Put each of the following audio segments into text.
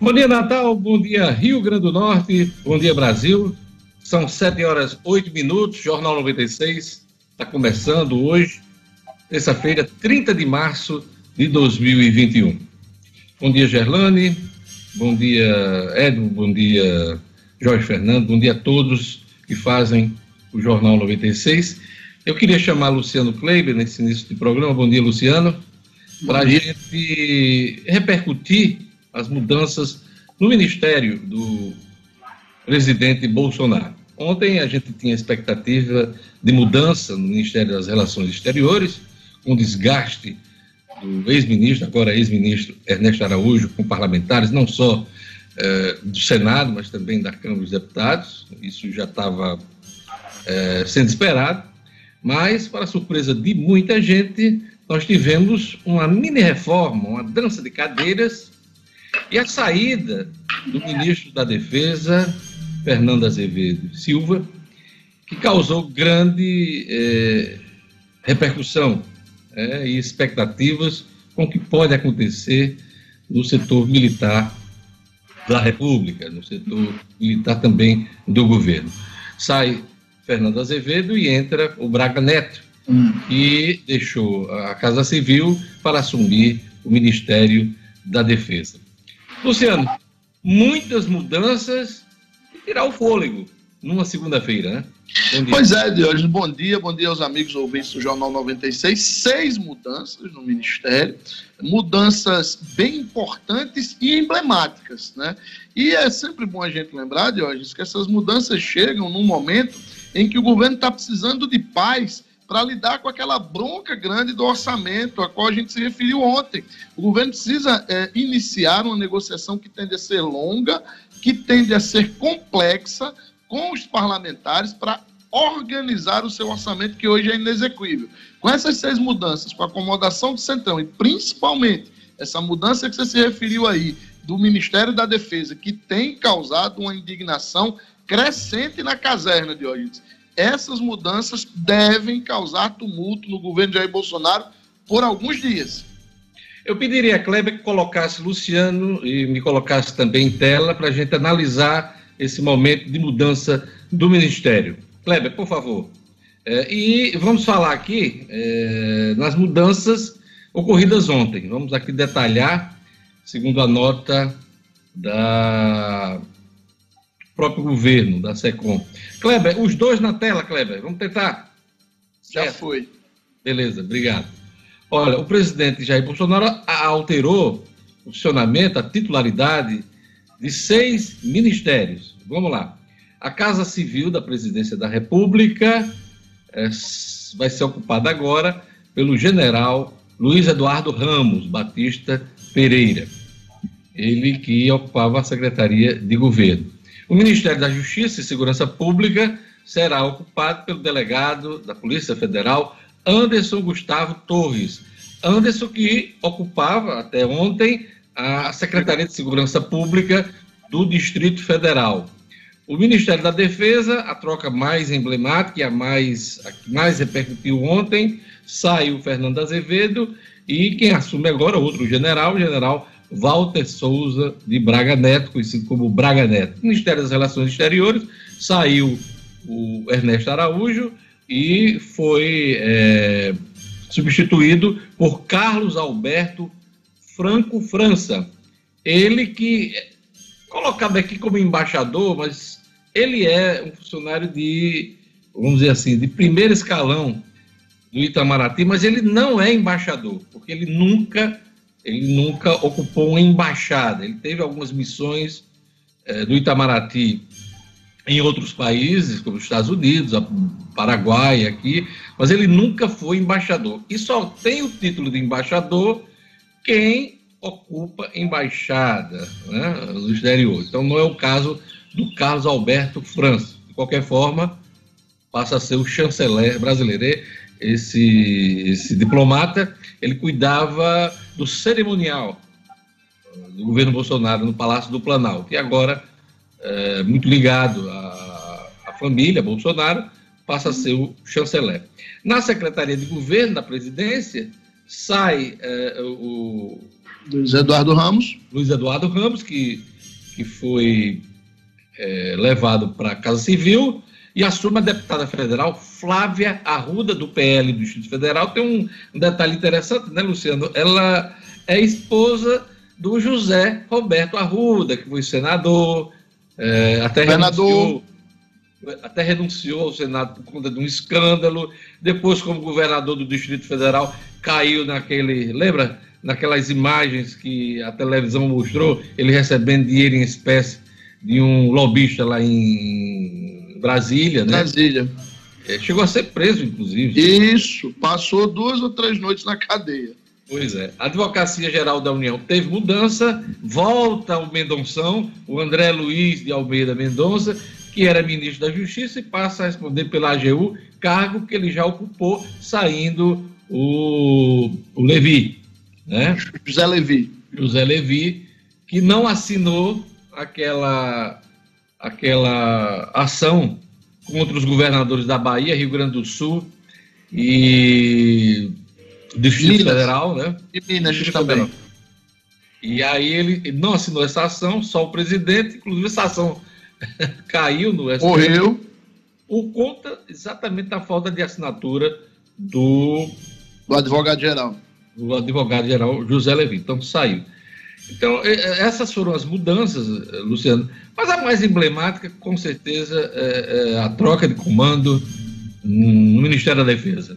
Bom dia, Natal. Bom dia, Rio Grande do Norte. Bom dia, Brasil. São 7 horas 8 minutos. Jornal 96 está começando hoje, terça-feira, 30 de março de 2021. Bom dia, Gerlane. Bom dia, Edmo. Bom dia, Jorge Fernando. Bom dia a todos que fazem o Jornal 96. Eu queria chamar Luciano Kleiber nesse início de programa. Bom dia, Luciano. Para a gente repercutir as mudanças no ministério do presidente Bolsonaro. Ontem a gente tinha expectativa de mudança no Ministério das Relações Exteriores, com desgaste do ex-ministro, agora ex-ministro Ernesto Araújo, com parlamentares, não só eh, do Senado, mas também da Câmara dos Deputados. Isso já estava eh, sendo esperado, mas, para surpresa de muita gente, nós tivemos uma mini reforma, uma dança de cadeiras e a saída do ministro da Defesa, Fernando Azevedo Silva, que causou grande eh, repercussão eh, e expectativas com o que pode acontecer no setor militar da República, no setor militar também do governo. Sai Fernando Azevedo e entra o Braga Neto, hum. que deixou a Casa Civil para assumir o Ministério da Defesa. Luciano, muitas mudanças e tirar o fôlego numa segunda-feira, né? Pois é, Diógenes, bom dia, bom dia aos amigos ouvintes do Jornal 96. Seis mudanças no Ministério, mudanças bem importantes e emblemáticas, né? E é sempre bom a gente lembrar, Diógenes, que essas mudanças chegam num momento em que o governo está precisando de paz para lidar com aquela bronca grande do orçamento, a qual a gente se referiu ontem. O governo precisa é, iniciar uma negociação que tende a ser longa, que tende a ser complexa com os parlamentares para organizar o seu orçamento, que hoje é inexequível. Com essas seis mudanças, com a acomodação do Centrão e principalmente essa mudança que você se referiu aí do Ministério da Defesa, que tem causado uma indignação crescente na caserna de hoje essas mudanças devem causar tumulto no governo de Jair Bolsonaro por alguns dias. Eu pediria a Kleber que colocasse Luciano e me colocasse também em tela para a gente analisar esse momento de mudança do Ministério. Kleber, por favor. É, e vamos falar aqui é, nas mudanças ocorridas ontem. Vamos aqui detalhar, segundo a nota da próprio governo, da SECOM. Kleber, os dois na tela, Kleber, vamos tentar? Já certo? foi. Beleza, obrigado. Olha, o presidente Jair Bolsonaro alterou o funcionamento, a titularidade de seis ministérios. Vamos lá. A Casa Civil da Presidência da República é, vai ser ocupada agora pelo general Luiz Eduardo Ramos Batista Pereira. Ele que ocupava a Secretaria de Governo. O Ministério da Justiça e Segurança Pública será ocupado pelo delegado da Polícia Federal, Anderson Gustavo Torres. Anderson que ocupava até ontem a Secretaria de Segurança Pública do Distrito Federal. O Ministério da Defesa, a troca mais emblemática e a mais, a que mais repercutiu ontem, saiu Fernando Azevedo e quem assume agora, outro general, o general Walter Souza de Braga Neto, conhecido como Braga Neto. Ministério das Relações Exteriores saiu o Ernesto Araújo e foi é, substituído por Carlos Alberto Franco França. Ele que colocado aqui como embaixador, mas ele é um funcionário de, vamos dizer assim, de primeiro escalão do Itamaraty, mas ele não é embaixador, porque ele nunca ele nunca ocupou uma embaixada. Ele teve algumas missões do Itamaraty em outros países, como os Estados Unidos, Paraguai, aqui, mas ele nunca foi embaixador. E só tem o título de embaixador quem ocupa embaixada né, no exterior. Então não é o caso do Carlos Alberto França. De qualquer forma, passa a ser o chanceler brasileiro. Esse, esse diplomata, ele cuidava do cerimonial do governo Bolsonaro no Palácio do Planalto. E agora, é, muito ligado à, à, família Bolsonaro, passa a ser o chanceler. Na Secretaria de Governo da Presidência, sai é, o Luiz Eduardo Ramos. Luiz Eduardo Ramos, que, que foi é, levado para a Casa Civil, e assume a deputada federal Flávia Arruda, do PL do Distrito Federal. Tem um, detalhe interessante, né, Luciano? Ela é esposa do José Roberto Arruda, que foi senador, é, até renunciou, até renunciou ao Senado por conta de um escândalo. Depois, como governador do Distrito Federal, caiu naquele. Lembra? Naquelas imagens que a televisão mostrou, ele recebendo dinheiro em espécie de um lobista lá em Brasília, né? Brasília. É, chegou a ser preso, inclusive. Isso, passou duas ou três noites na cadeia. Pois é. A Advocacia Geral da União teve mudança, volta o Mendonção, o André Luiz de Almeida Mendonça, que era ministro da Justiça, e passa a responder pela AGU, cargo que ele já ocupou, saindo o, o Levi. Né? José Levi. José Levi, que não assinou aquela, aquela ação contra os governadores da Bahia, Rio Grande do Sul e Distrito Minas. Federal, né? E Minas Distrito também. E aí ele não assinou essa ação, só o presidente, inclusive essa ação caiu no STF. Morreu. Por conta exatamente da falta de assinatura do. Do advogado-geral. Do advogado-geral José Levi. Então saiu. Então, essas foram as mudanças, Luciano. Mas a mais emblemática, com certeza, é, é a troca de comando no Ministério da Defesa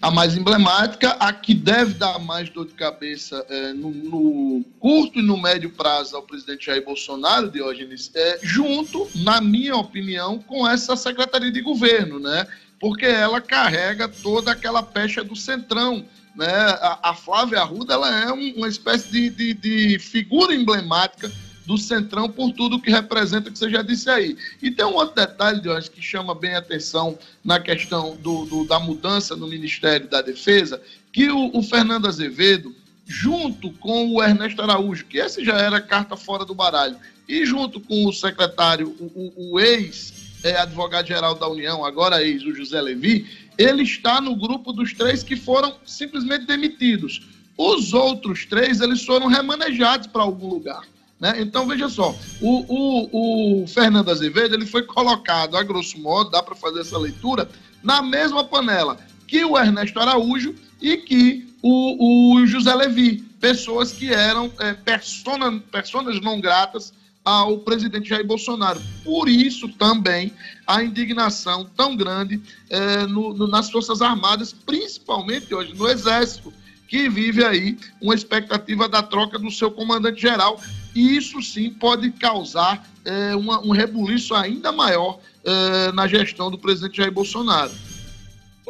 a mais emblemática, a que deve dar mais dor de cabeça é, no, no, curto e no médio prazo ao presidente Jair Bolsonaro, Diógenes, é, junto, na minha opinião, com essa Secretaria de Governo, né? Porque ela carrega toda aquela pecha do centrão. Né? A, a Flávia Arruda ela é um, uma espécie de, de, de figura emblemática do Centrão por tudo que representa, que você já disse aí. E tem um outro detalhe, Diógenes, que chama bem atenção na questão do, do, da mudança no Ministério da Defesa, que o, o Fernando Azevedo, junto com o Ernesto Araújo, que esse já era carta fora do baralho, e junto com o secretário, o, o, o ex é, advogado-geral da União, agora ex, o José Levi, ele está no grupo dos três que foram simplesmente demitidos. Os outros três, eles foram remanejados para algum lugar. Né? Então, veja só, o, o, o, Fernando Azevedo ele foi colocado, a grosso modo, dá para fazer essa leitura, na mesma panela que o Ernesto Araújo e que o, o José Levi, pessoas que eram é, persona, personas não gratas ao presidente Jair Bolsonaro. Por isso também a indignação tão grande é, no, no, nas Forças Armadas, principalmente hoje no Exército, que vive aí uma expectativa da troca do seu comandante-geral. E isso sim pode causar é, uma, um rebuliço ainda maior é, na gestão do presidente Jair Bolsonaro.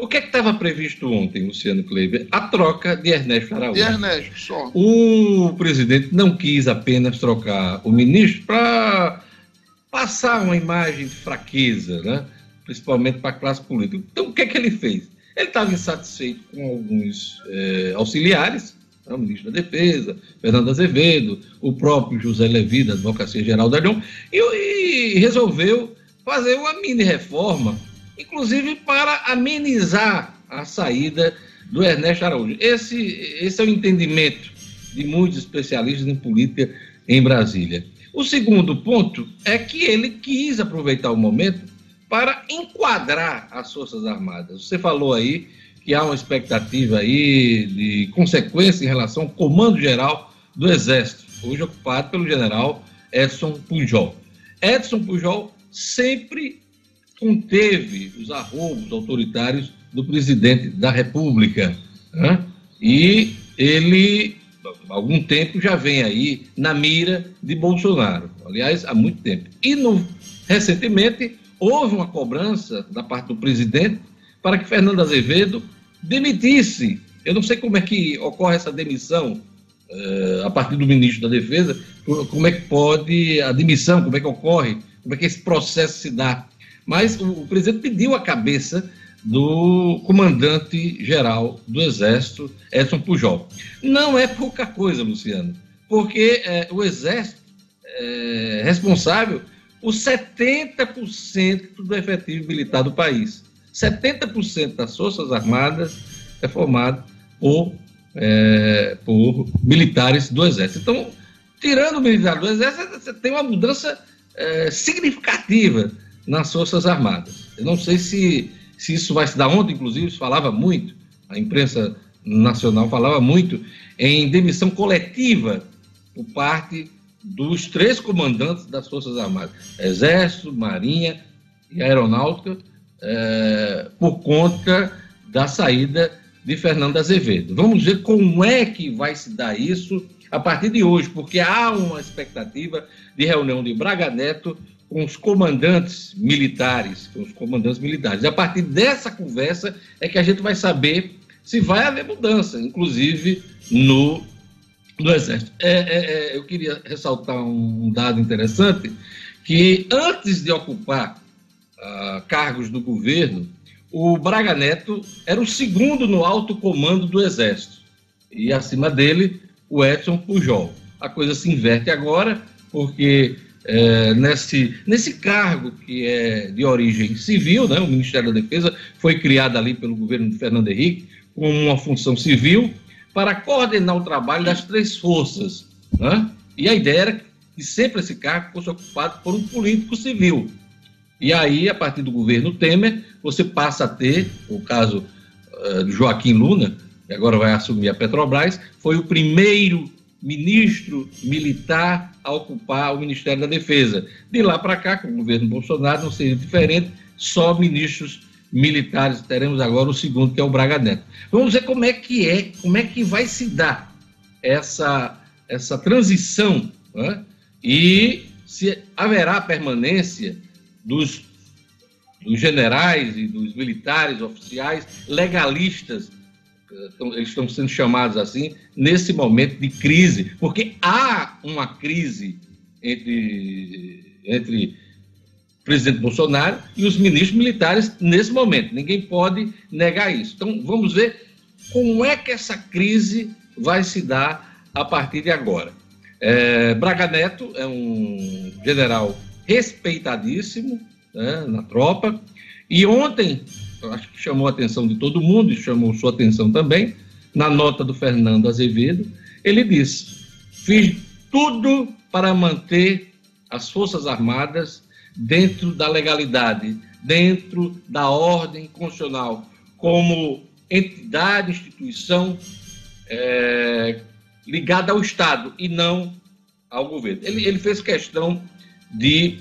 O que é estava previsto ontem, Luciano Kleber? A troca de Ernesto Araújo. De Ernesto, só. O presidente não quis apenas trocar o ministro para passar uma imagem de fraqueza, né? principalmente para a classe política. Então, o que é que ele fez? Ele estava insatisfeito com alguns é, auxiliares, né, o ministro da Defesa, Fernando Azevedo, o próprio José Levi, da Advocacia Geral da União, e, e resolveu fazer uma mini reforma, inclusive para amenizar a saída do Ernesto Araújo. Esse, esse é o entendimento de muitos especialistas em política em Brasília. O segundo ponto é que ele quis aproveitar o momento para enquadrar as Forças Armadas. Você falou aí que há uma expectativa aí de consequência em relação ao comando geral do Exército, hoje ocupado pelo general Edson Pujol. Edson Pujol sempre conteve os arroubos autoritários do presidente da República. Né? E ele, há algum tempo, já vem aí na mira de Bolsonaro. Aliás, há muito tempo. E no, recentemente houve uma cobrança da parte do presidente para que Fernando Azevedo demitisse. Eu não sei como é que ocorre essa demissão uh, a partir do ministro da Defesa, como é que pode a demissão, como é que ocorre, como é que esse processo se dá. Mas o, o presidente pediu a cabeça do comandante-geral do Exército, Edson Pujol. Não é pouca coisa, Luciano, porque é, o Exército é responsável por 70% do efetivo militar do país. 70% das Forças Armadas é formado por é, por militares do Exército. Então, tirando o militar do Exército, você tem uma mudança é, significativa nas Forças Armadas. Eu não sei se, se isso vai se dar ontem, inclusive, se falava muito, a imprensa nacional falava muito em demissão coletiva por parte dos três comandantes das Forças Armadas, Exército, Marinha e Aeronáutica, é, por conta da saída de Fernando Azevedo. Vamos ver como é que vai se dar isso a partir de hoje, porque há uma expectativa de reunião de Braga Neto com os comandantes militares, com os comandantes militares. E a partir dessa conversa é que a gente vai saber se vai haver mudança, inclusive no, no Exército. É, é, é, eu queria ressaltar um dado interessante, que antes de ocupar uh, cargos do governo, o Braga Neto era o segundo no alto comando do Exército. E acima dele, o Edson Pujol. A coisa se inverte agora, porque é, nesse, nesse cargo que é de origem civil, né, o Ministério da Defesa foi criado ali pelo governo de Fernando Henrique com uma função civil para coordenar o trabalho das três forças. Né? E a ideia era que sempre esse cargo fosse ocupado por um político civil. E aí, a partir do governo Temer, você passa a ter, o caso uh, Joaquim Luna, que agora vai assumir a Petrobras, foi o primeiro ministro militar a ocupar o Ministério da Defesa. De lá para cá, com o governo Bolsonaro, não seria diferente, só ministros militares. Teremos agora o segundo, que é o Braga Neto. Vamos ver como é que é, como é que vai se dar essa, essa transição né? e se haverá permanência dos, dos generais e dos militares oficiais legalistas eles estão sendo chamados assim, nesse momento de crise, porque há uma crise entre, entre o presidente Bolsonaro e os ministros militares nesse momento. Ninguém pode negar isso. Então, vamos ver como é que essa crise vai se dar a partir de agora. É, Braga Neto é um general respeitadíssimo né, na tropa, e ontem acho que chamou a atenção de todo mundo, e chamou sua atenção também, na nota do Fernando Azevedo, ele disse: fiz tudo para manter as Forças Armadas dentro da legalidade, dentro da ordem constitucional, como entidade, instituição é, ligada ao Estado e não ao governo. Ele, ele fez questão de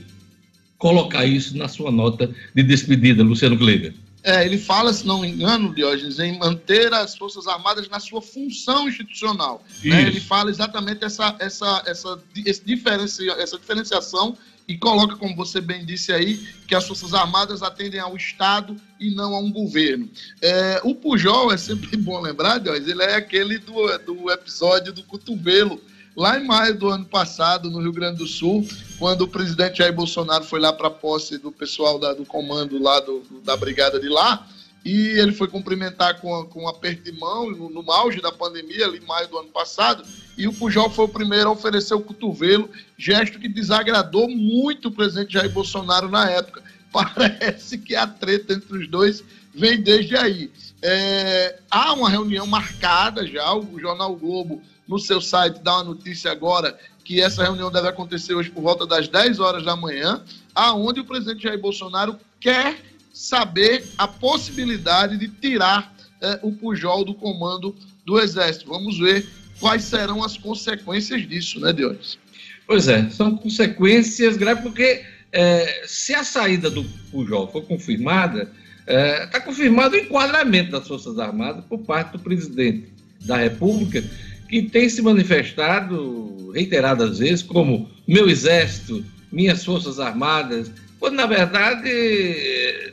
colocar isso na sua nota de despedida, Luciano Kleber. É, ele fala, se não me engano, Diógenes, em manter as Forças Armadas na sua função institucional. Né? Ele fala exatamente essa, essa, essa, esse diferencia, essa diferenciação e coloca, como você bem disse aí, que as Forças Armadas atendem ao Estado e não a um governo. É, o Pujol, é sempre bom lembrar, Diógenes, ele é aquele do, do episódio do cotovelo, lá em maio do ano passado, no Rio Grande do Sul, quando o presidente Jair Bolsonaro foi lá para a posse do pessoal da, do comando lá do, da brigada de lá, e ele foi cumprimentar com, com um aperto de mão no, no auge da pandemia, ali em maio do ano passado, e o Pujol foi o primeiro a oferecer o cotovelo, gesto que desagradou muito o presidente Jair Bolsonaro na época. Parece que a treta entre os dois vem desde aí. É, há uma reunião marcada já, o Jornal Globo no seu site dá uma notícia agora que essa reunião deve acontecer hoje por volta das 10 horas da manhã, aonde o presidente Jair Bolsonaro quer saber a possibilidade de tirar é, o Pujol do comando do Exército. Vamos ver quais serão as consequências disso, né, Dionis? Pois é, são consequências graves, porque é, se a saída do Pujol for confirmada, está é, tá confirmado o enquadramento das Forças Armadas por parte do presidente da República que tem se manifestado reiteradas vezes como meu exército, minhas forças armadas, quando na verdade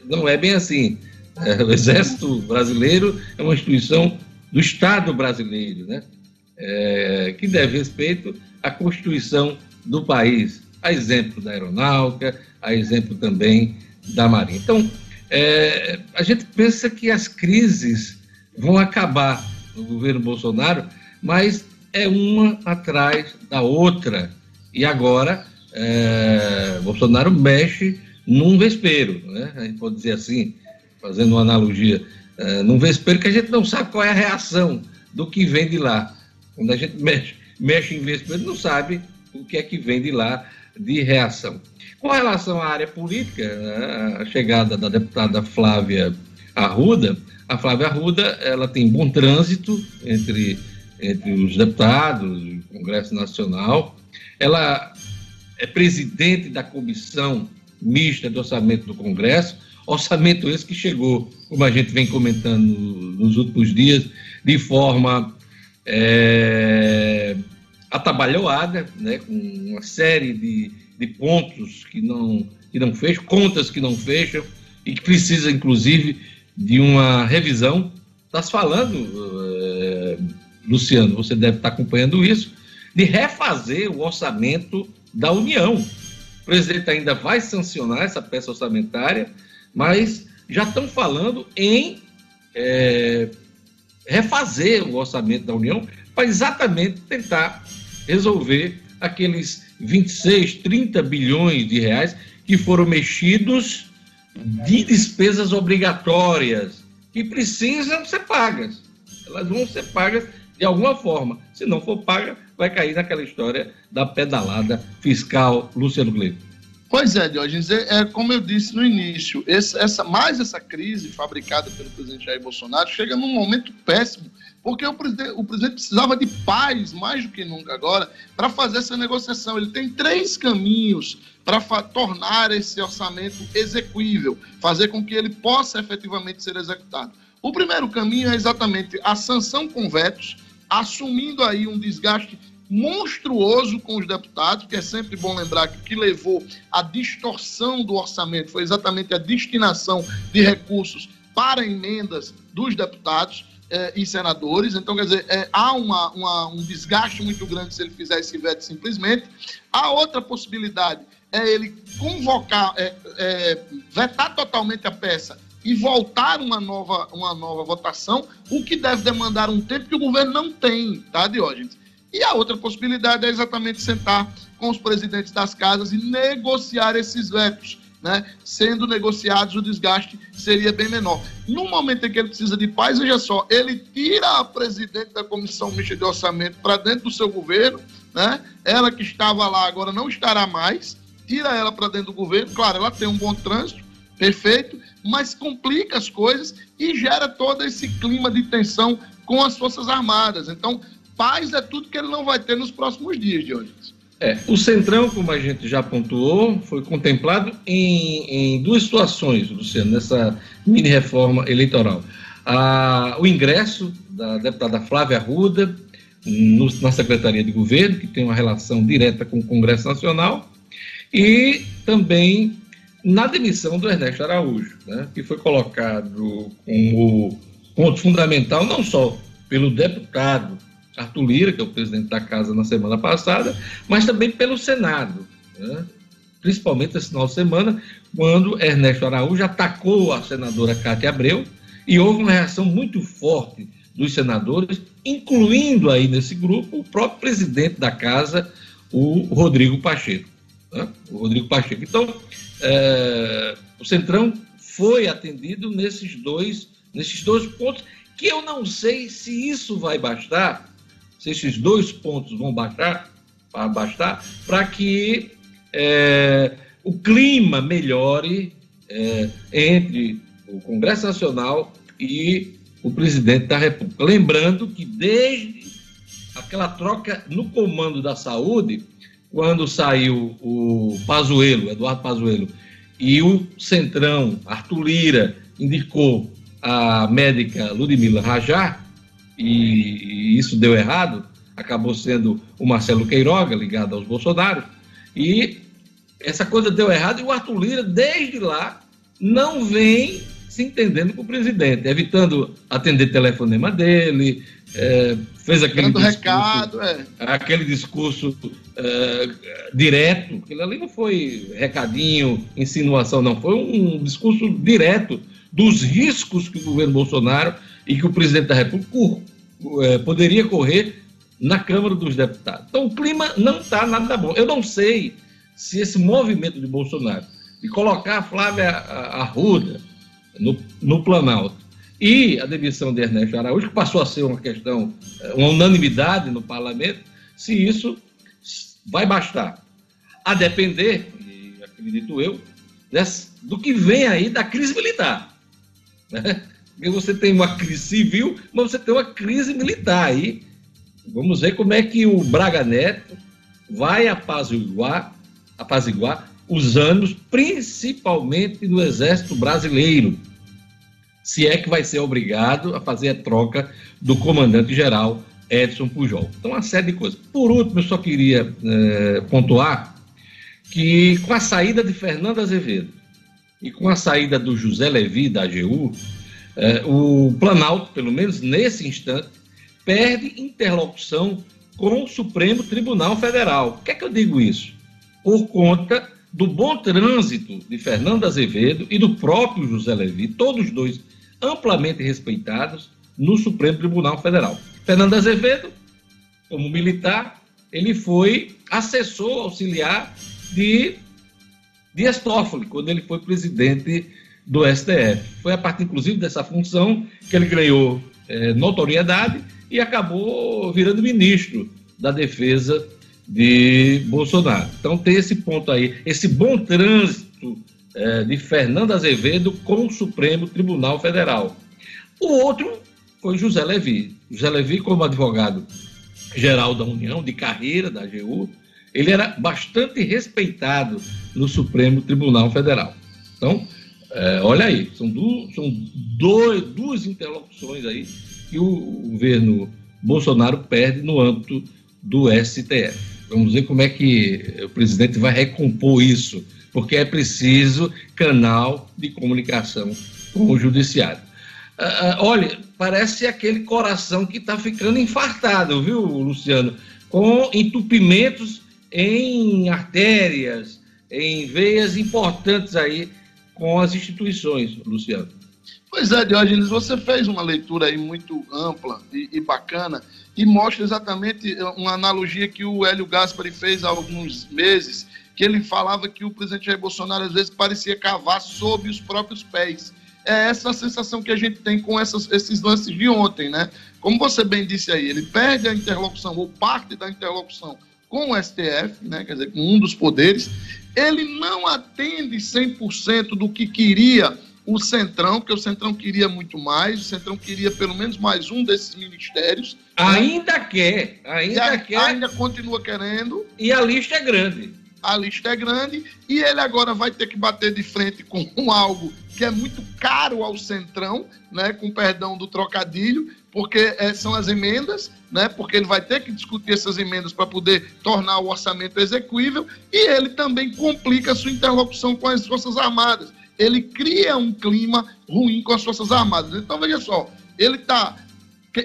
não é bem assim. É, o exército brasileiro é uma instituição do Estado brasileiro, né? É, que deve respeito à Constituição do país, a exemplo da aeronáutica, a exemplo também da Marinha. Então, é, a gente pensa que as crises vão acabar no governo Bolsonaro mas é uma atrás da outra. E agora, é, Bolsonaro mexe num vespeiro, né? a gente pode dizer assim, fazendo uma analogia, é, num vespeiro que a gente não sabe qual é a reação do que vem de lá. Quando a gente mexe, mexe em investimento, não sabe o que é que vem de lá de reação. Com relação à área política, a chegada da deputada Flávia Arruda, a Flávia Arruda ela tem bom trânsito entre, entre os deputados, o Congresso Nacional. Ela é presidente da comissão mista de orçamento do Congresso, orçamento esse que chegou, como a gente vem comentando nos últimos dias, de forma é, atabalhoada, né, com uma série de, de pontos que não, que não fecham, contas que não fecham, e que precisa, inclusive, de uma revisão. Está se falando, é, Luciano, você deve estar acompanhando isso, de refazer o orçamento da União. O presidente ainda vai sancionar essa peça orçamentária, mas já estão falando em é, refazer o orçamento da União para exatamente tentar resolver aqueles 26, 30 bilhões de reais que foram mexidos de despesas obrigatórias que precisam ser pagas. Elas vão ser pagas de alguma forma. Se não for paga, vai cair naquela história da pedalada fiscal Luciano Gleito. Pois é, Diógenes, é, é, como eu disse no início, esse, essa, mais essa crise fabricada pelo presidente Jair Bolsonaro chega num momento péssimo, porque o presidente, o presidente precisava de paz, mais do que nunca agora, para fazer essa negociação. Ele tem três caminhos para tornar esse orçamento execuível, fazer com que ele possa efetivamente ser executado. O primeiro caminho é exatamente a sanção com vetos, assumindo aí um desgaste monstruoso com os deputados, que é sempre bom lembrar que o que levou à distorção do orçamento foi exatamente a destinação de recursos para emendas dos deputados eh, e senadores. Então, quer dizer, eh, há uma, uma, um desgaste muito grande se ele fizer esse veto simplesmente. A outra possibilidade é ele convocar, é, vetar totalmente a peça e voltar uma nova, uma nova votação, o que deve demandar um tempo que o governo não tem, tá, Diógenes? E a outra possibilidade é exatamente sentar com os presidentes das casas e negociar esses vetos. Né? Sendo negociados, o desgaste seria bem menor. No momento em que ele precisa de paz, veja só, ele tira a presidente da Comissão Mista de Orçamento para dentro do seu governo, né? ela que estava lá agora não estará mais, tira ela para dentro do governo. Claro, ela tem um bom trânsito, perfeito, mas complica as coisas e gera todo esse clima de tensão com as Forças Armadas. Então, paz é tudo que ele não vai ter nos próximos dias, hoje. É, o Centrão, como a gente já pontuou, foi contemplado em, em duas situações, Luciano, nessa mini reforma eleitoral. Ah, o ingresso da deputada Flávia Arruda no, na Secretaria de Governo, que tem uma relação direta com o Congresso Nacional, e também na demissão do Ernesto Araújo, né, que foi colocado como ponto fundamental não só pelo deputado Arthur Lira, que é o presidente da casa na semana passada, mas também pelo Senado, né? principalmente esse final de semana, quando Ernesto Araújo atacou a senadora Cátia Abreu e houve uma reação muito forte dos senadores, incluindo aí nesse grupo o próprio presidente da casa, o Rodrigo Pacheco. Né? O Rodrigo Pacheco. Então, é, o Centrão foi atendido nesses dois, nesses dois pontos, que eu não sei se isso vai bastar se esses dois pontos vão baixar, para bastar, para que é, o clima melhore é, entre o Congresso Nacional e o presidente da República. Lembrando que desde aquela troca no comando da saúde, quando saiu o Pazuello, Eduardo Pazuello, e o Centrão, Arthur Lira, indicou a médica Ludmila Rajar, e isso deu errado, acabou sendo o Marcelo Queiroga, ligado aos Bolsonaro, e essa coisa deu errado, e o Arthur Lira, desde lá, não vem se entendendo com o presidente, evitando atender telefonema dele, é, fez aquele discurso, recado, é. aquele discurso é, direto, aquilo ali não foi recadinho, insinuação, não, foi um discurso direto dos riscos que o governo Bolsonaro e que o presidente da República é, poderia correr na Câmara dos Deputados. Então o clima não está nada bom. Eu não sei se esse movimento de Bolsonaro de colocar a Flávia Arruda no, no Planalto e a demissão de Ernesto Araújo, que passou a ser uma questão, eh, uma unanimidade no parlamento, se isso vai bastar. A depender, acredito eu, desse, do que vem aí da crise militar. Né? Porque você tem uma crise civil, mas você tem uma crise militar aí. Vamos ver como é que o Braga Neto vai apaziguar, apaziguar os anos, principalmente no Exército Brasileiro, se é que vai ser obrigado a fazer a troca do comandante-geral Edson Pujol. Então, uma série de coisas. Por último, eu só queria é, pontuar que com a saída de Fernando Azevedo e com a saída do José Levi da AGU, é, o Planalto, pelo menos nesse instante, perde interlocução com o Supremo Tribunal Federal. Por que é que eu digo isso? Por conta do bom trânsito de Fernando Azevedo e do próprio José Levi, todos dois amplamente respeitados no Supremo Tribunal Federal. Fernando Azevedo, como militar, ele foi assessor auxiliar de Dias Toffoli, quando ele foi presidente do STF. Foi a partir, inclusive, dessa função que ele ganhou é, notoriedade e acabou virando ministro da Defesa de Bolsonaro. Então tem esse ponto aí, esse bom trânsito é, de Fernando Azevedo com o Supremo Tribunal Federal. O outro foi José Levi. José Levi, como advogado geral da União, de carreira da AGU, ele era bastante respeitado no Supremo Tribunal Federal. Então, é, olha aí, são, são dois, duas interlocuções aí que o governo Bolsonaro perde no âmbito do STF. Vamos ver como é que o presidente vai recompor isso, porque é preciso canal de comunicação com o judiciário. Uh, olha, parece aquele coração que está ficando infartado, viu, Luciano? Com entupimentos em artérias, em veias importantes aí com as instituições, Luciano. Pois é, Diógenes, você fez uma leitura aí muito ampla e, e, bacana e mostra exatamente uma analogia que o Hélio Gaspari fez há alguns meses, que ele falava que o presidente Jair Bolsonaro às vezes parecia cavar sob os próprios pés. É essa a sensação que a gente tem com essas, esses lances de ontem, né? Como você bem disse aí, ele perde a interlocução ou parte da interlocução com o STF, né, quer dizer, com um dos poderes, ele não atende 100% do que queria o Centrão, porque o Centrão queria muito mais, o Centrão queria pelo menos mais um desses ministérios. Ainda né? quer, ainda a, quer. Ainda continua querendo. E a lista é grande. A lista é grande e ele agora vai ter que bater de frente com algo que é muito caro ao Centrão, né, com perdão do trocadilho, porque é, são as emendas, né, porque ele vai ter que discutir essas emendas para poder tornar o orçamento execuível, e ele também complica a sua interlocução com as Forças Armadas. Ele cria um clima ruim com as Forças Armadas. Então, veja só, ele está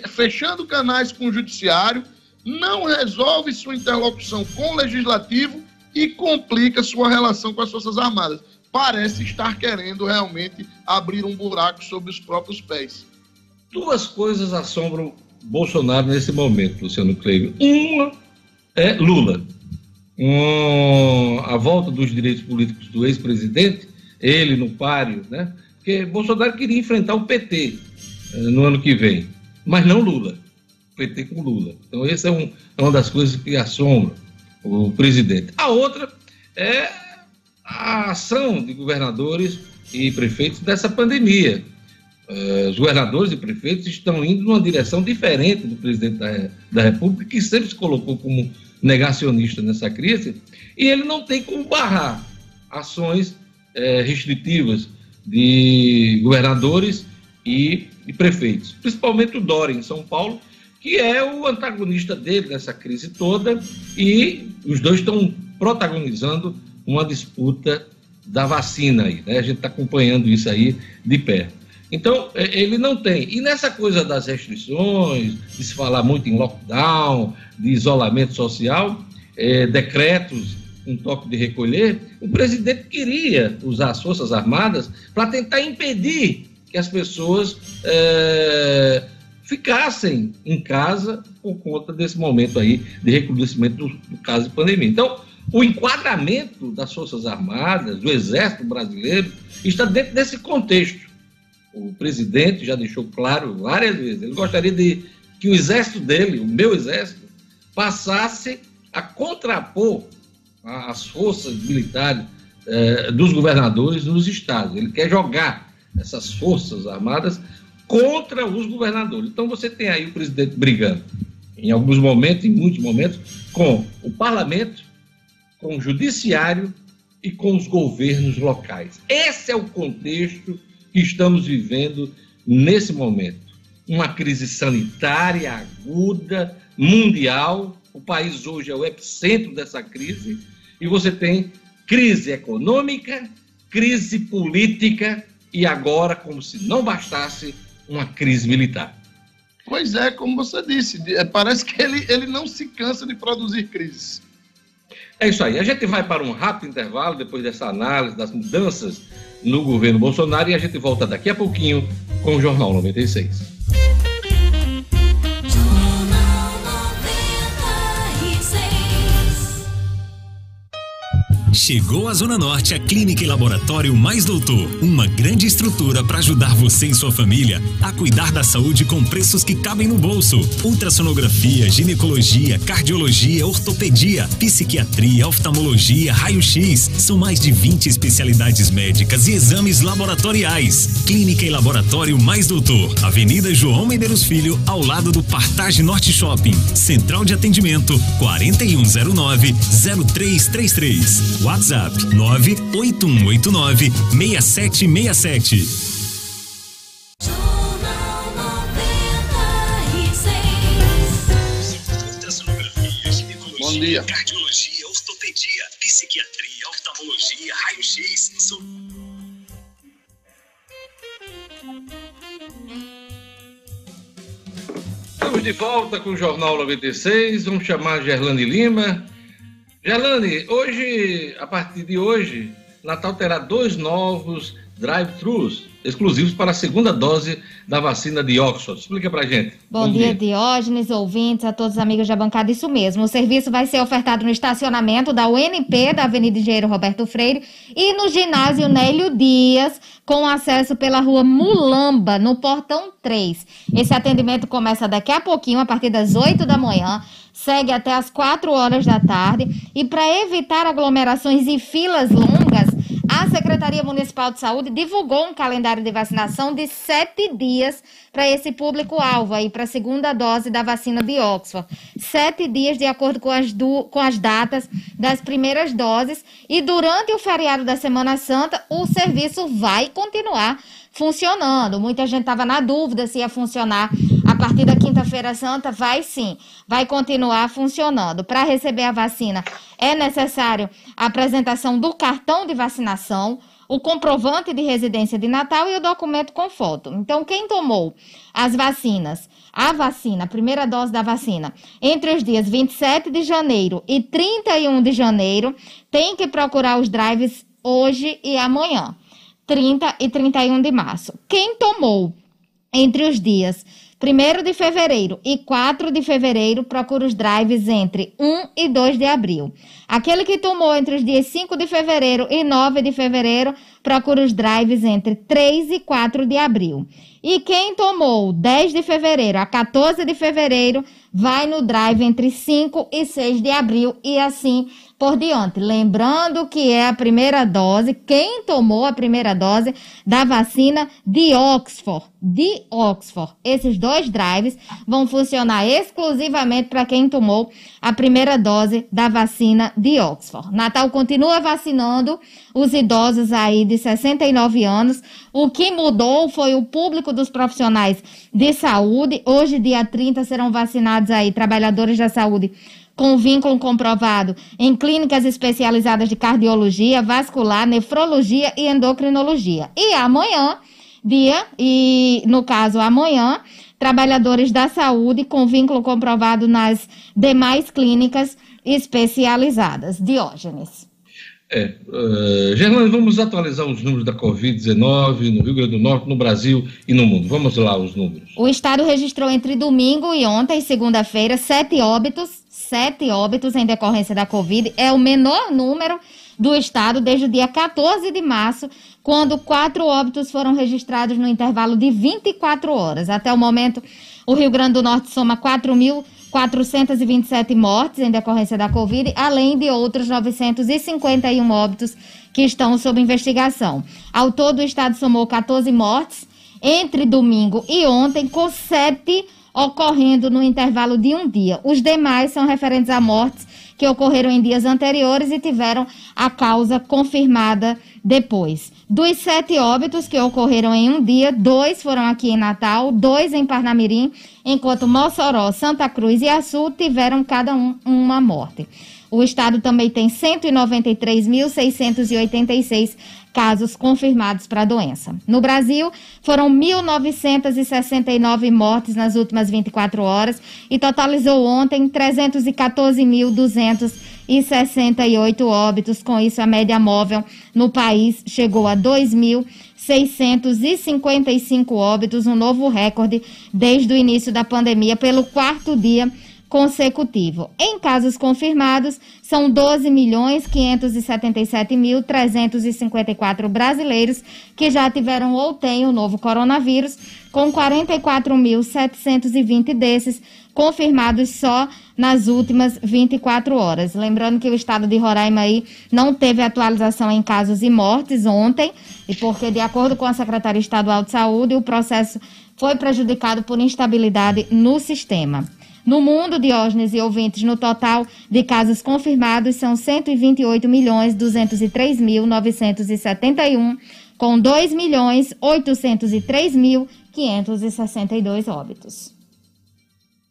fechando canais com o Judiciário, não resolve sua interlocução com o Legislativo e complica sua relação com as Forças Armadas parece estar querendo realmente abrir um buraco sobre os próprios pés. Duas coisas assombram Bolsonaro nesse momento, Luciano Cleber. Uma é Lula. Um, a volta dos direitos políticos do ex-presidente, ele no páreo, né? Porque Bolsonaro queria enfrentar o PT eh, no ano que vem, mas não Lula. PT com Lula. Então, essa é, um, é uma das coisas que assombra o presidente. A outra é a ação de governadores e prefeitos dessa pandemia. Uh, os governadores e prefeitos estão indo numa direção diferente do presidente da, da República, que sempre se colocou como negacionista nessa crise, e ele não tem como barrar ações uh, restritivas de governadores e, e prefeitos, principalmente o Dória em São Paulo, que é o antagonista dele nessa crise toda, e os dois estão protagonizando uma disputa da vacina aí, né? A gente está acompanhando isso aí de perto. Então, é, ele não tem. E nessa coisa das restrições, de se falar muito em lockdown, de isolamento social, é, decretos, um toque de recolher, o presidente queria usar as Forças Armadas para tentar impedir que as pessoas é, ficassem em casa por conta desse momento aí de recrudescimento do, do caso de pandemia. Então, o enquadramento das Forças Armadas, do Exército Brasileiro, está dentro desse contexto. O presidente já deixou claro várias vezes, ele gostaria de que o exército dele, o meu exército, passasse a contrapor as forças militares eh, dos governadores nos estados. Ele quer jogar essas forças armadas contra os governadores. Então você tem aí o presidente brigando, em alguns momentos, em muitos momentos, com o parlamento, com o judiciário e com os governos locais. Esse é o contexto que estamos vivendo nesse momento. Uma crise sanitária aguda, mundial. O país hoje é o epicentro dessa crise. E você tem crise econômica, crise política e agora, como se não bastasse, uma crise militar. Pois é, como você disse, é, parece que ele, ele não se cansa de produzir crises. É isso aí. A gente vai para um rápido intervalo depois dessa análise das mudanças no governo Bolsonaro e a gente volta daqui a pouquinho com o Jornal 96. Chegou à Zona Norte a Clínica e Laboratório Mais Doutor, uma grande estrutura para ajudar você e sua família a cuidar da saúde com preços que cabem no bolso. Ultrassonografia, ginecologia, cardiologia, ortopedia, psiquiatria, oftalmologia, raio-x. São mais de 20 especialidades médicas e exames laboratoriais. Clínica e Laboratório Mais Doutor, Avenida João Medeiros Filho, ao lado do Partage Norte Shopping. Central de atendimento 4109 0333. WhatsApp 98189 6767. Bom dia. Cardiologia, ortopedia, psiquiatria, oftalmologia, raio-x. Estamos de volta com o Jornal 96. Vamos chamar Gerlane Lima Gelane, hoje, a partir de hoje, Natal terá dois novos drive-thrus exclusivos para a segunda dose da vacina de Oxford. Explica pra gente. Bom, Bom dia, dia, Diógenes, ouvintes, a todos os amigos da bancada, isso mesmo. O serviço vai ser ofertado no estacionamento da UNP, da Avenida Engenheiro Roberto Freire, e no ginásio Nélio Dias, com acesso pela rua Mulamba, no portão 3. Esse atendimento começa daqui a pouquinho, a partir das 8 da manhã segue até as 4 horas da tarde. E para evitar aglomerações e filas longas, a Secretaria Municipal de Saúde divulgou um calendário de vacinação de sete dias para esse público-alvo aí, para a segunda dose da vacina de Oxford. Sete dias de acordo com as, com as datas das primeiras doses. E durante o feriado da Semana Santa, o serviço vai continuar funcionando. Muita gente estava na dúvida se ia funcionar a partir da quinta-feira santa. Vai sim, vai continuar funcionando. Para receber a vacina é necessário a apresentação do cartão de vacinação, o comprovante de residência de Natal e o documento com foto. Então, quem tomou as vacinas, a vacina, a primeira dose da vacina, entre os dias 27 de janeiro e 31 de janeiro, tem que procurar os drives hoje e amanhã. 30 e 31 de março. Quem tomou entre os dias 1 de fevereiro e 4 de fevereiro, procura os drives entre 1 e 2 de abril. Aquele que tomou entre os dias 5 de fevereiro e 9 de fevereiro, procura os drives entre 3 e 4 de abril. E quem tomou 10 de fevereiro a 14 de fevereiro, vai no drive entre 5 e 6 de abril e assim por diante. Lembrando que é a primeira dose, quem tomou a primeira dose da vacina de Oxford, de Oxford. Esses dois drives vão funcionar exclusivamente para quem tomou a primeira dose da vacina de Oxford. Natal continua vacinando os idosos aí de 69 anos. O que mudou foi o público dos profissionais de saúde. Hoje, dia 30, serão vacinados aí trabalhadores da saúde com vínculo comprovado em clínicas especializadas de cardiologia, vascular, nefrologia e endocrinologia. E amanhã, dia, e no caso amanhã, trabalhadores da saúde com vínculo comprovado nas demais clínicas especializadas. Diógenes. É, uh, Gerlane, vamos atualizar os números da Covid-19 no Rio Grande do Norte, no Brasil e no mundo. Vamos lá, os números. O estado registrou entre domingo e ontem, segunda-feira, sete óbitos sete óbitos em decorrência da Covid, é o menor número do estado desde o dia 14 de março, quando quatro óbitos foram registrados no intervalo de 24 horas. Até o momento, o Rio Grande do Norte soma 4.427 mortes em decorrência da Covid, além de outros 951 óbitos que estão sob investigação. Ao todo, o estado somou 14 mortes entre domingo e ontem, com sete ocorrendo no intervalo de um dia. Os demais são referentes a mortes que ocorreram em dias anteriores e tiveram a causa confirmada depois. Dos sete óbitos que ocorreram em um dia, dois foram aqui em Natal, dois em Parnamirim, enquanto Mossoró, Santa Cruz e Açu tiveram cada um uma morte. O estado também tem 193.686 casos confirmados para a doença. No Brasil, foram 1.969 mortes nas últimas 24 horas e totalizou ontem 314.268 óbitos. Com isso, a média móvel no país chegou a 2.655 óbitos, um novo recorde desde o início da pandemia, pelo quarto dia consecutivo. Em casos confirmados, são 12 milhões 577 mil 354 brasileiros que já tiveram ou têm o novo coronavírus, com 44.720 desses confirmados só nas últimas 24 horas. Lembrando que o estado de Roraima aí não teve atualização em casos e mortes ontem, e porque de acordo com a Secretaria Estadual de Saúde, o processo foi prejudicado por instabilidade no sistema. No mundo, Diógenes e ouvintes, no total de casos confirmados são 128 milhões 203 mil 971, com 2 milhões 803 mil 562 óbitos.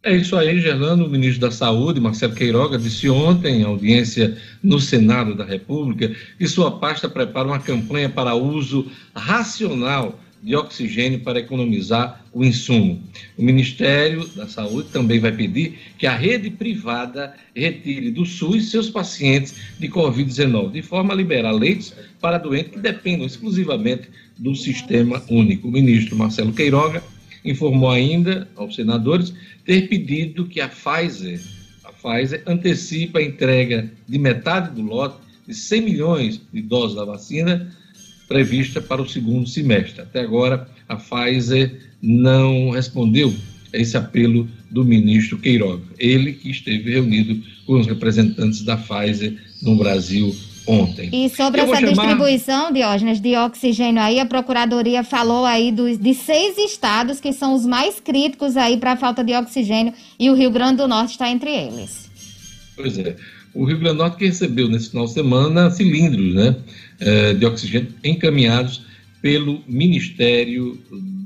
É isso aí, Gerlando. O ministro da Saúde, Marcelo Queiroga, disse ontem, em audiência no Senado da República, que sua pasta prepara uma campanha para uso racional de oxigênio para economizar o insumo. O Ministério da Saúde também vai pedir que a rede privada retire do SUS seus pacientes de Covid-19, de forma a liberar leitos para doentes que dependam exclusivamente do sistema único. O ministro Marcelo Queiroga informou ainda aos senadores ter pedido que a Pfizer, a Pfizer antecipe a entrega de metade do lote de 100 milhões de doses da vacina prevista para o segundo semestre. Até agora, a Pfizer não respondeu a esse apelo do ministro Queiroga. Ele que esteve reunido com os representantes da Pfizer no Brasil ontem. E sobre essa chamar... distribuição, Diógenes, de oxigênio aí, a Procuradoria falou aí dos, de seis estados que são os mais críticos aí para a falta de oxigênio e o Rio Grande do Norte está entre eles. Pois é. O Rio Grande do Norte que recebeu nesse final de semana cilindros, né? Eh, de oxigênio encaminhados pelo Ministério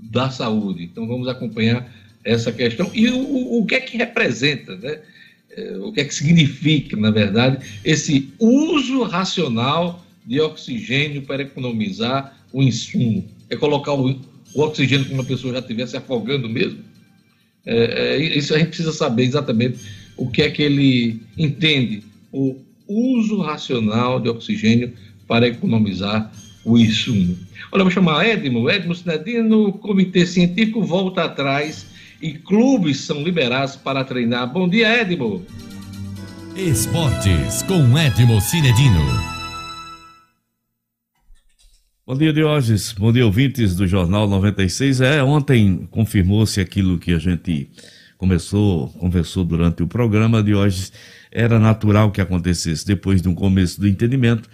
da Saúde. Então vamos acompanhar essa questão e o, o que é que representa, né? Eh, o que é que significa, na verdade, esse uso racional de oxigênio para economizar o insumo. É colocar o, o oxigênio quando a pessoa já estiver se afogando mesmo? É, é, isso a gente precisa saber exatamente o que é que ele entende, o uso racional de oxigênio para economizar o insumo. Olha, vou chamar Edmo, Edmo Sinedino, o Comitê Científico volta atrás e clubes são liberados para treinar. Bom dia, Edmo. Esportes com Edmo Cinedino. Bom dia, Diógenes. Bom dia, ouvintes do Jornal 96. É, ontem confirmou-se aquilo que a gente começou, conversou durante o programa, Diógenes. Era natural que acontecesse depois de um começo do entendimento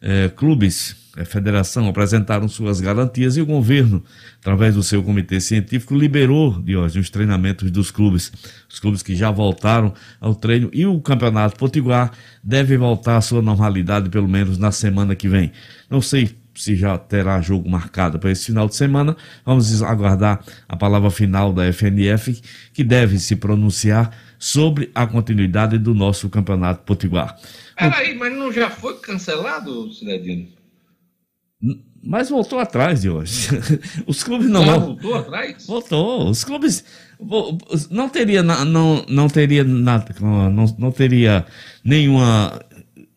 é, clubes, a federação apresentaram suas garantias e o governo, através do seu comitê científico, liberou de hoje os treinamentos dos clubes. Os clubes que já voltaram ao treino e o campeonato potiguar deve voltar à sua normalidade pelo menos na semana que vem. Não sei se já terá jogo marcado para esse final de semana. Vamos aguardar a palavra final da FNF, que deve se pronunciar sobre a continuidade do nosso campeonato potiguar. Peraí, mas já foi cancelado, Cidadino? Mas voltou atrás de hoje. Os clubes não. Voltou atrás? Voltou. Os clubes. Não teria, não, não teria nada, não, não teria nenhuma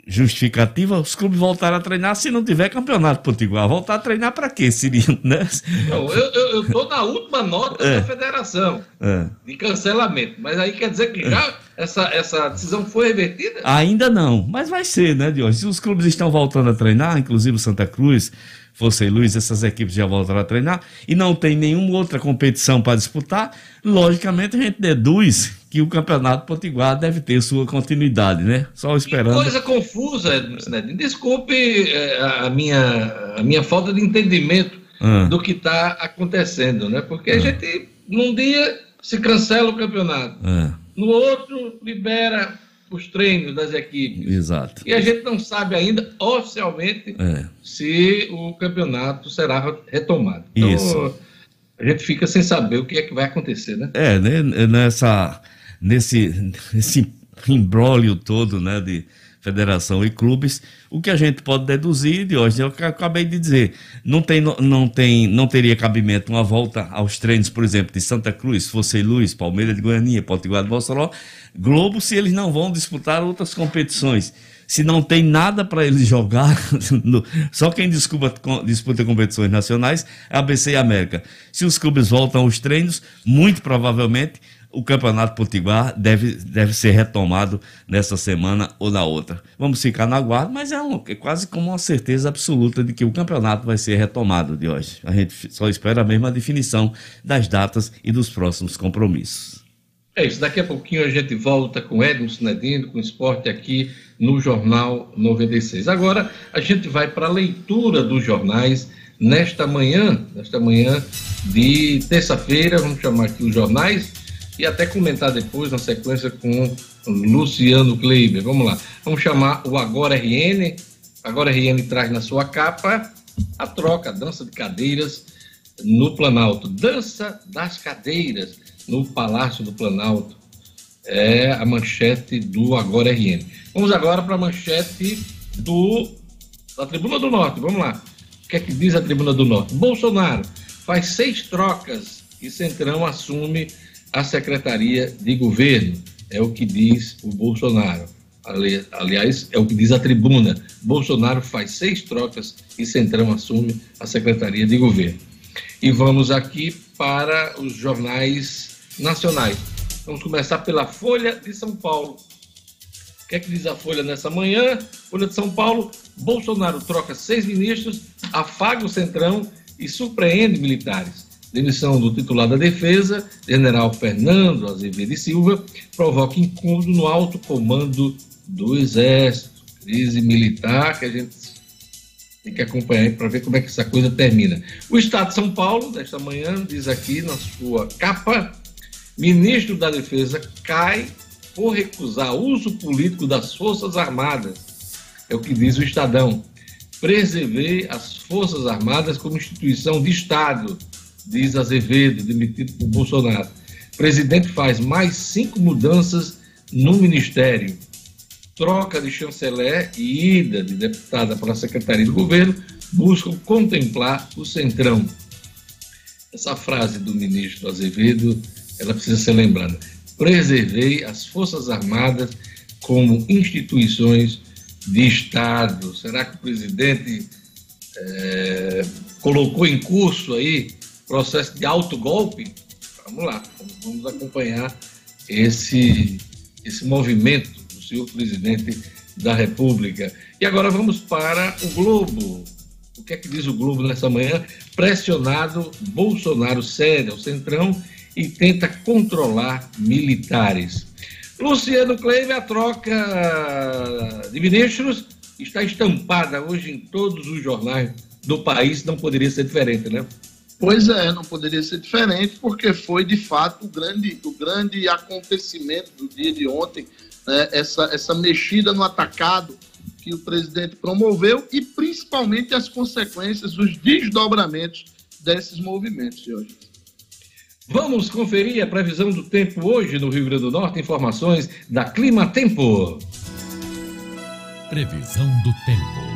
justificativa, os clubes voltaram a treinar se não tiver campeonato potiguar. Voltar a treinar para quê? Seria, né? Não, eu estou na última nota é. da federação é. de cancelamento, mas aí quer dizer que já essa, essa decisão foi revertida? Ainda não, mas vai ser, né, Diogo? Se os clubes estão voltando a treinar, inclusive o Santa Cruz, Força e Luz, essas equipes já voltaram a treinar, e não tem nenhuma outra competição para disputar, logicamente a gente deduz que o Campeonato Potiguar deve ter sua continuidade, né? Só esperando. Que coisa confusa, Edson. Desculpe é, a minha, a minha falta de entendimento ah. do que está acontecendo, né? Porque ah. a gente, num dia, se cancela o campeonato. Ah. No outro, libera os treinos das equipes. Exato. E a gente não sabe ainda oficialmente é. se o campeonato será retomado. Então, Isso. a gente fica sem saber o que é que vai acontecer, né? É, né, nessa, nesse, nesse imbróglio todo, né, de federação e clubes, o que a gente pode deduzir de hoje, eu acabei de dizer, não, tem, não, tem, não teria cabimento uma volta aos treinos, por exemplo, de Santa Cruz, Fosse Luz, Palmeiras de Goiânia, Potiguar de Mossoró, Globo, se eles não vão disputar outras competições. Se não tem nada para eles jogar, só quem disputa, disputa competições nacionais é a ABC e a América. Se os clubes voltam aos treinos, muito provavelmente o Campeonato Potiguar deve, deve ser retomado nessa semana ou na outra. Vamos ficar na guarda, mas é, um, é quase como uma certeza absoluta de que o campeonato vai ser retomado de hoje. A gente só espera mesmo a definição das datas e dos próximos compromissos. É isso, daqui a pouquinho a gente volta com Edson Sinedino, com o esporte aqui no Jornal 96. Agora a gente vai para a leitura dos jornais nesta manhã, nesta manhã de terça-feira, vamos chamar aqui os jornais e até comentar depois, na sequência, com Luciano Kleiber. Vamos lá. Vamos chamar o Agora RN. Agora RN traz na sua capa a troca, a dança de cadeiras no Planalto. Dança das cadeiras no Palácio do Planalto. É a manchete do Agora RN. Vamos agora para a manchete do, da Tribuna do Norte. Vamos lá. O que é que diz a Tribuna do Norte? Bolsonaro faz seis trocas e Centrão assume a Secretaria de Governo. É o que diz o Bolsonaro. Aliás, é o que diz a tribuna. Bolsonaro faz seis trocas e Centrão assume a Secretaria de Governo. E vamos aqui para os jornais nacionais. Vamos começar pela Folha de São Paulo. O que é que diz a Folha nessa manhã? Folha de São Paulo: Bolsonaro troca seis ministros, afaga o Centrão e surpreende militares. Demissão do titular da Defesa, general Fernando Azevedo e Silva, provoca incômodo no alto comando do Exército. Crise militar que a gente tem que acompanhar para ver como é que essa coisa termina. O Estado de São Paulo, desta manhã, diz aqui na sua capa: ministro da Defesa cai por recusar uso político das Forças Armadas. É o que diz o Estadão. Preservei as Forças Armadas como instituição de Estado diz Azevedo, demitido por Bolsonaro. Presidente faz mais cinco mudanças no ministério. Troca de chanceler e ida de deputada para a Secretaria do Governo buscam contemplar o centrão. Essa frase do ministro Azevedo, ela precisa ser lembrada. Preservei as Forças Armadas como instituições de Estado. Será que o presidente é, colocou em curso aí processo de autogolpe, vamos lá, vamos acompanhar esse, esse movimento do senhor presidente da República. E agora vamos para o Globo. O que é que diz o Globo nessa manhã? Pressionado, Bolsonaro cede ao Centrão e tenta controlar militares. Luciano Kleiber, a troca de ministros está estampada hoje em todos os jornais do país, não poderia ser diferente, né? Pois é, não poderia ser diferente, porque foi de fato o grande, o grande acontecimento do dia de ontem, né? essa, essa mexida no atacado que o presidente promoveu e principalmente as consequências, os desdobramentos desses movimentos, senhores. Vamos conferir a previsão do tempo hoje no Rio Grande do Norte. Informações da Clima Tempo. Previsão do tempo.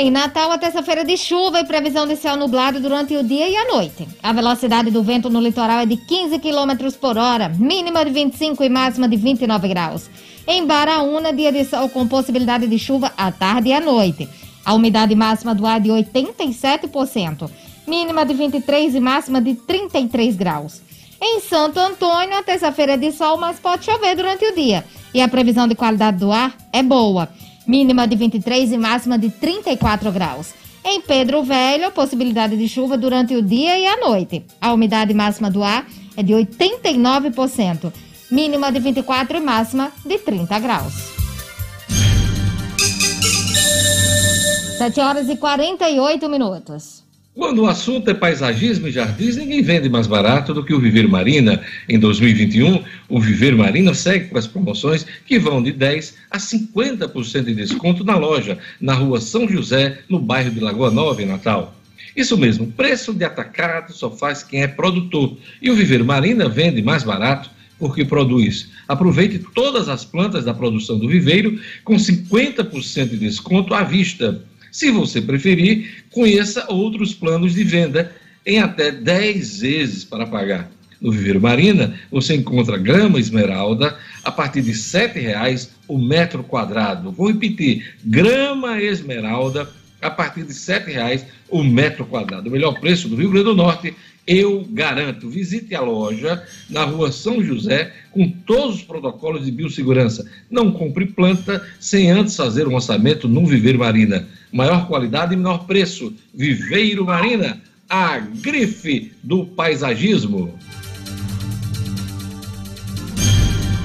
Em Natal, a terça-feira de chuva e previsão de céu nublado durante o dia e a noite. A velocidade do vento no litoral é de 15 km por hora, mínima de 25 e máxima de 29 graus. Em Baraúna, dia de sol com possibilidade de chuva à tarde e à noite. A umidade máxima do ar é de 87%. mínima de 23 e máxima de 33 graus. Em Santo Antônio, a terça-feira é de sol, mas pode chover durante o dia. E a previsão de qualidade do ar é boa, mínima de 23 e máxima de 34 graus. Em Pedro Velho, possibilidade de chuva durante o dia e a noite. A umidade máxima do ar é de 89%, mínima de 24 e máxima de 30 graus. 7 horas e 48 minutos. Quando o assunto é paisagismo e jardins, ninguém vende mais barato do que o Viver Marina. Em 2021, o Viver Marina segue com as promoções que vão de 10% a 50% de desconto na loja, na rua São José, no bairro de Lagoa Nova, em Natal. Isso mesmo, preço de atacado só faz quem é produtor. E o Viver Marina vende mais barato porque produz. Aproveite todas as plantas da produção do viveiro com 50% de desconto à vista. Se você preferir, conheça outros planos de venda em até 10 vezes para pagar. No Viveiro Marina, você encontra grama esmeralda a partir de R$ 7,00 o metro quadrado. Vou repetir, grama esmeralda a partir de R$ 7,00 o metro quadrado. O melhor preço do Rio Grande do Norte eu garanto. Visite a loja na rua São José com todos os protocolos de biossegurança. Não compre planta sem antes fazer um orçamento no Viveiro Marina. Maior qualidade e menor preço. Viveiro Marina, a grife do paisagismo.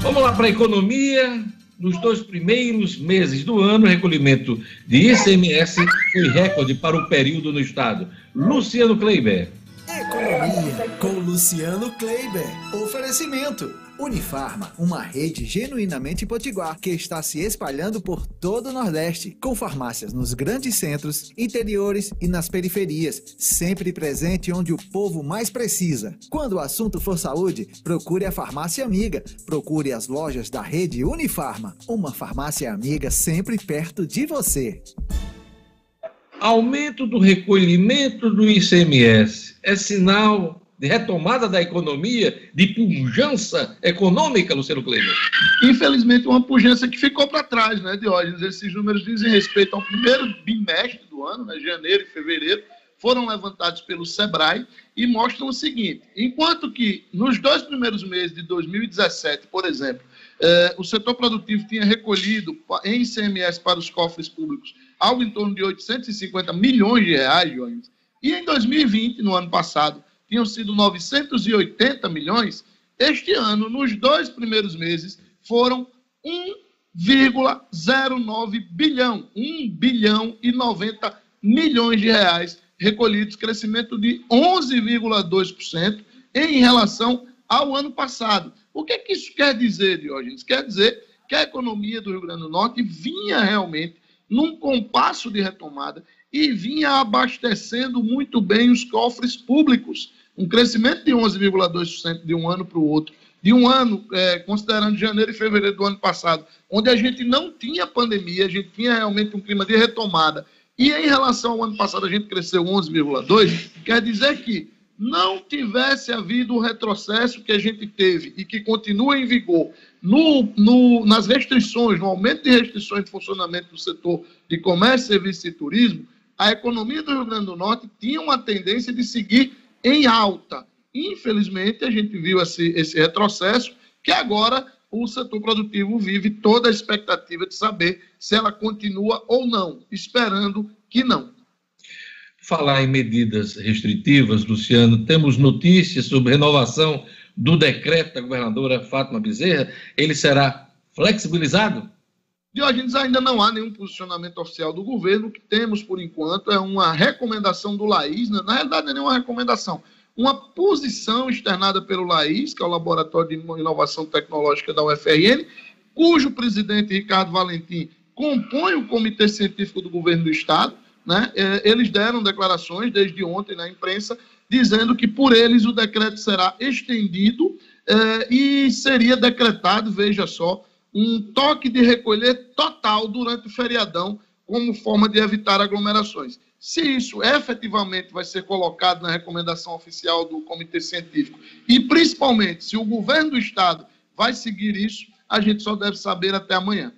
Vamos lá para a economia. Nos dois primeiros meses do ano, o recolhimento de ICMS foi recorde para o período no estado. Luciano Kleiber. Economia com Luciano Kleiber. Oferecimento. Unifarma, uma rede genuinamente potiguar que está se espalhando por todo o Nordeste, com farmácias nos grandes centros, interiores e nas periferias, sempre presente onde o povo mais precisa. Quando o assunto for saúde, procure a farmácia amiga, procure as lojas da rede Unifarma, uma farmácia amiga sempre perto de você. Aumento do recolhimento do ICMS é sinal de retomada da economia, de pujança econômica, Luciano Kleber? Infelizmente, uma pujança que ficou para trás, né, Diógenes? Esses números dizem respeito ao primeiro bimestre do ano, né, janeiro e fevereiro, foram levantados pelo SEBRAE e mostram o seguinte: enquanto que nos dois primeiros meses de 2017, por exemplo, eh, o setor produtivo tinha recolhido em ICMS para os cofres públicos algo em torno de 850 milhões de reais, Joanes. E em 2020, no ano passado, tinham sido 980 milhões. Este ano, nos dois primeiros meses, foram 1,09 bilhão, 1 bilhão e 90 milhões de reais recolhidos, crescimento de 11,2% em relação ao ano passado. O que, é que isso quer dizer, Diógenes? Quer dizer que a economia do Rio Grande do Norte vinha realmente num compasso de retomada e vinha abastecendo muito bem os cofres públicos. Um crescimento de 11,2% de um ano para o outro. De um ano, é, considerando janeiro e fevereiro do ano passado, onde a gente não tinha pandemia, a gente tinha realmente um clima de retomada. E em relação ao ano passado, a gente cresceu 11,2%, quer dizer que não tivesse havido o retrocesso que a gente teve e que continua em vigor no, no, nas restrições, no aumento de restrições de funcionamento do setor de comércio, serviço e turismo, a economia do Rio Grande do Norte tinha uma tendência de seguir em alta. Infelizmente, a gente viu esse, esse retrocesso, que agora o setor produtivo vive toda a expectativa de saber se ela continua ou não, esperando que não falar em medidas restritivas, Luciano, temos notícias sobre renovação do decreto da governadora Fátima Bezerra. Ele será flexibilizado? Diógenes, ainda não há nenhum posicionamento oficial do governo. O que temos, por enquanto, é uma recomendação do LAIS. Né? Na realidade, não é nenhuma recomendação. Uma posição externada pelo LAIS, que é o Laboratório de Inovação Tecnológica da UFRN, cujo presidente, Ricardo Valentim, compõe o Comitê Científico do Governo do Estado né, é, eles deram declarações desde ontem na imprensa dizendo que por eles o decreto será estendido é, e seria decretado, veja só, um toque de recolher total durante o feriadão como forma de evitar aglomerações. Se isso efetivamente vai ser colocado na recomendação oficial do Comitê Científico e principalmente se o governo do Estado vai seguir isso, a gente só deve saber até amanhã.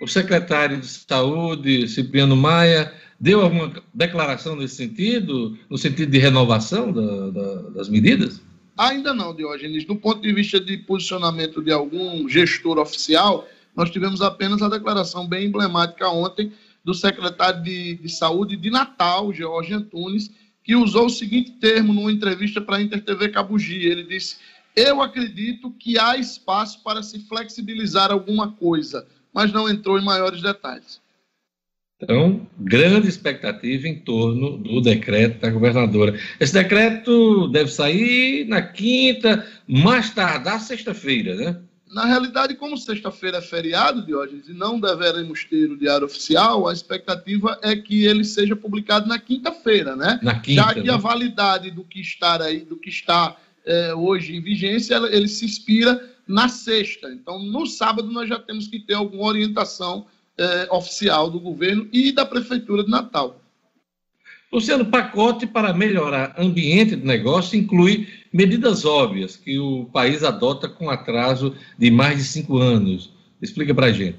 O secretário de Saúde, Cipriano Maia, deu alguma declaração nesse sentido, no sentido de renovação da, da, das medidas? Ainda não, Diógenes. Do ponto de vista de posicionamento de algum gestor oficial, nós tivemos apenas a declaração bem emblemática ontem do secretário de, de Saúde de Natal, George Antunes, que usou o seguinte termo numa entrevista para a InterTV Cabugi. Ele disse: Eu acredito que há espaço para se flexibilizar alguma coisa, mas não entrou em maiores detalhes. Então, grande expectativa em torno do decreto da governadora. Esse decreto deve sair na quinta, mais tardar sexta-feira, né? Na realidade, como sexta-feira é feriado, Diógenes, e não deveremos ter o diário oficial, a expectativa é que ele seja publicado na quinta-feira, né? Na quinta, Já que né? a validade do que está aí, do que está é, hoje em vigência, ele se inspira na sexta. Então, no sábado, nós já temos que ter alguma orientação é, oficial do governo e da Prefeitura de Natal. Luciano, pacote para melhorar ambiente de negócio inclui medidas óbvias que o país adota com atraso de mais de cinco anos. Explica para a gente.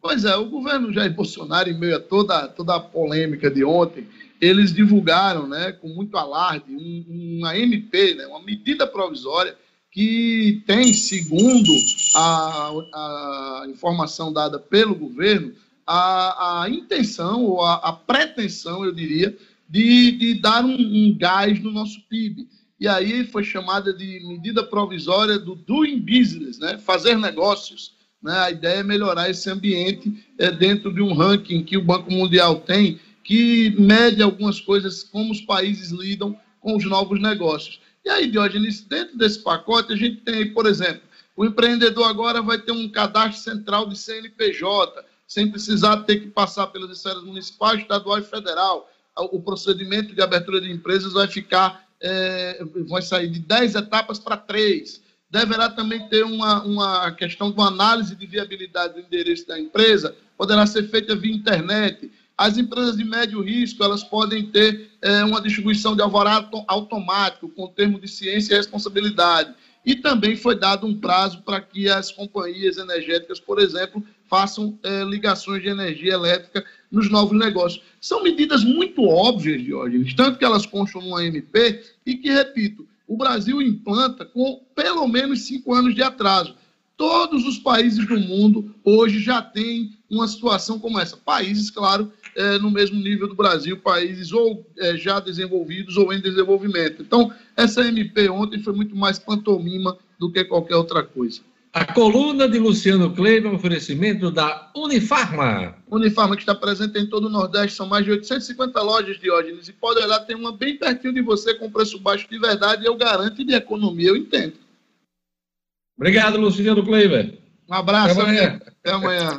Pois é, o governo Jair Bolsonaro, em meio a toda, toda a polêmica de ontem, eles divulgaram, né, com muito alarde, um, uma MP, né, uma medida provisória que tem, segundo a, a informação dada pelo governo, a, a intenção ou a, a, pretensão, eu diria, de, de dar um, um, gás no nosso PIB. E aí foi chamada de medida provisória do doing business, né? fazer negócios. Né? A ideia é melhorar esse ambiente é, dentro de um ranking que o Banco Mundial tem, que mede algumas coisas, como os países lidam com os novos negócios. E aí, Diógenes, dentro desse pacote, a gente tem, por exemplo, o empreendedor agora vai ter um cadastro central de CNPJ, sem precisar ter que passar pelas esferas municipal, estadual e federal. O procedimento de abertura de empresas vai ficar, é, vai sair de 10 etapas para 3. Deverá também ter uma, uma questão de uma análise de viabilidade do endereço da empresa, poderá ser feita via internet. As empresas de médio risco, elas podem ter é, uma distribuição de alvará automático, com termo de ciência e responsabilidade. E também foi dado um prazo para que as companhias energéticas, por exemplo, façam é, ligações de energia elétrica nos novos negócios. São medidas muito óbvias, Diógenes, tanto que elas constam no AMP e que, repito, o Brasil implanta com pelo menos cinco anos de atraso. Todos os países do mundo hoje já têm uma situação como essa. Países, claro, é, no mesmo nível do Brasil, países ou é, já desenvolvidos ou em desenvolvimento. Então, essa MP ontem foi muito mais pantomima do que qualquer outra coisa. A coluna de Luciano Kleber, oferecimento da Unifarma. Unifarma que está presente em todo o Nordeste, são mais de 850 lojas de Diógenes. E pode olhar, tem uma bem pertinho de você com preço baixo de verdade, eu garanto, e de economia, eu entendo. Obrigado, Luciano Kleber. Um abraço. Até amanhã. Até amanhã.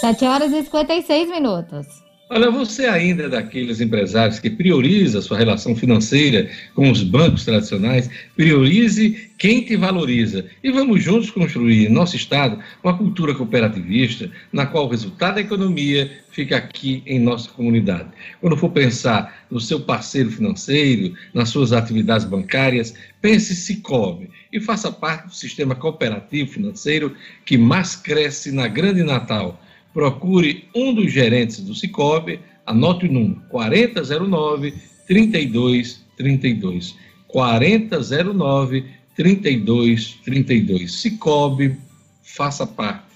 Sete horas e 56 minutos. Olha, você ainda é daqueles empresários que prioriza sua relação financeira com os bancos tradicionais, priorize quem te valoriza. E vamos juntos construir em nosso Estado uma cultura cooperativista, na qual o resultado da economia fica aqui em nossa comunidade. Quando for pensar no seu parceiro financeiro, nas suas atividades bancárias, pense Cicobi e faça parte do sistema cooperativo financeiro que mais cresce na Grande Natal procure um dos gerentes do Cicobi, anote o número 4009 3232. 4009 3232. Cicobi, faça parte.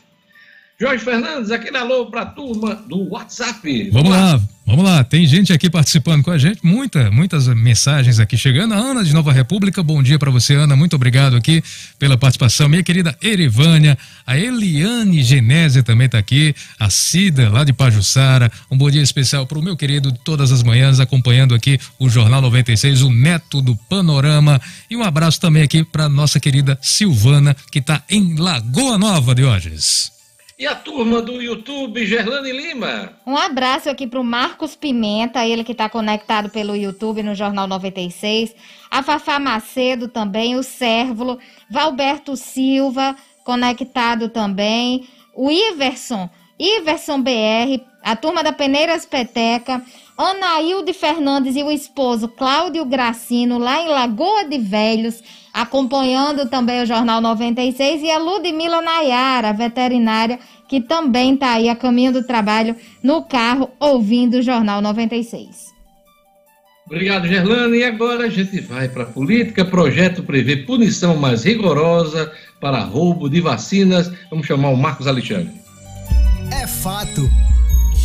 Jorge Fernandes, aquele alô para a turma do WhatsApp. Vamos lá, vamos lá. Tem gente aqui participando com a gente, muita, muitas mensagens aqui chegando. A Ana de Nova República, bom dia para você, Ana. Muito obrigado aqui pela participação. Minha querida Erivânia, a Eliane Genese também está aqui, a Cida lá de Pajuçara. Um bom dia especial para o meu querido de todas as manhãs acompanhando aqui o Jornal 96, o Neto do Panorama. E um abraço também aqui para nossa querida Silvana, que está em Lagoa Nova, Diógenes. E a turma do YouTube, Gerlane Lima. Um abraço aqui para o Marcos Pimenta, ele que está conectado pelo YouTube no Jornal 96. A Fafá Macedo também, o Sérvulo, Valberto Silva, conectado também. O Iverson, Iverson BR, a turma da Peneiras Peteca. Anailde Fernandes e o esposo Cláudio Gracino, lá em Lagoa de Velhos, acompanhando também o Jornal 96, e a Ludmila Nayara, veterinária, que também está aí a caminho do trabalho no carro, ouvindo o Jornal 96. Obrigado, Gerlane. E agora a gente vai para a política. Projeto prevê punição mais rigorosa para roubo de vacinas. Vamos chamar o Marcos Alexandre. É fato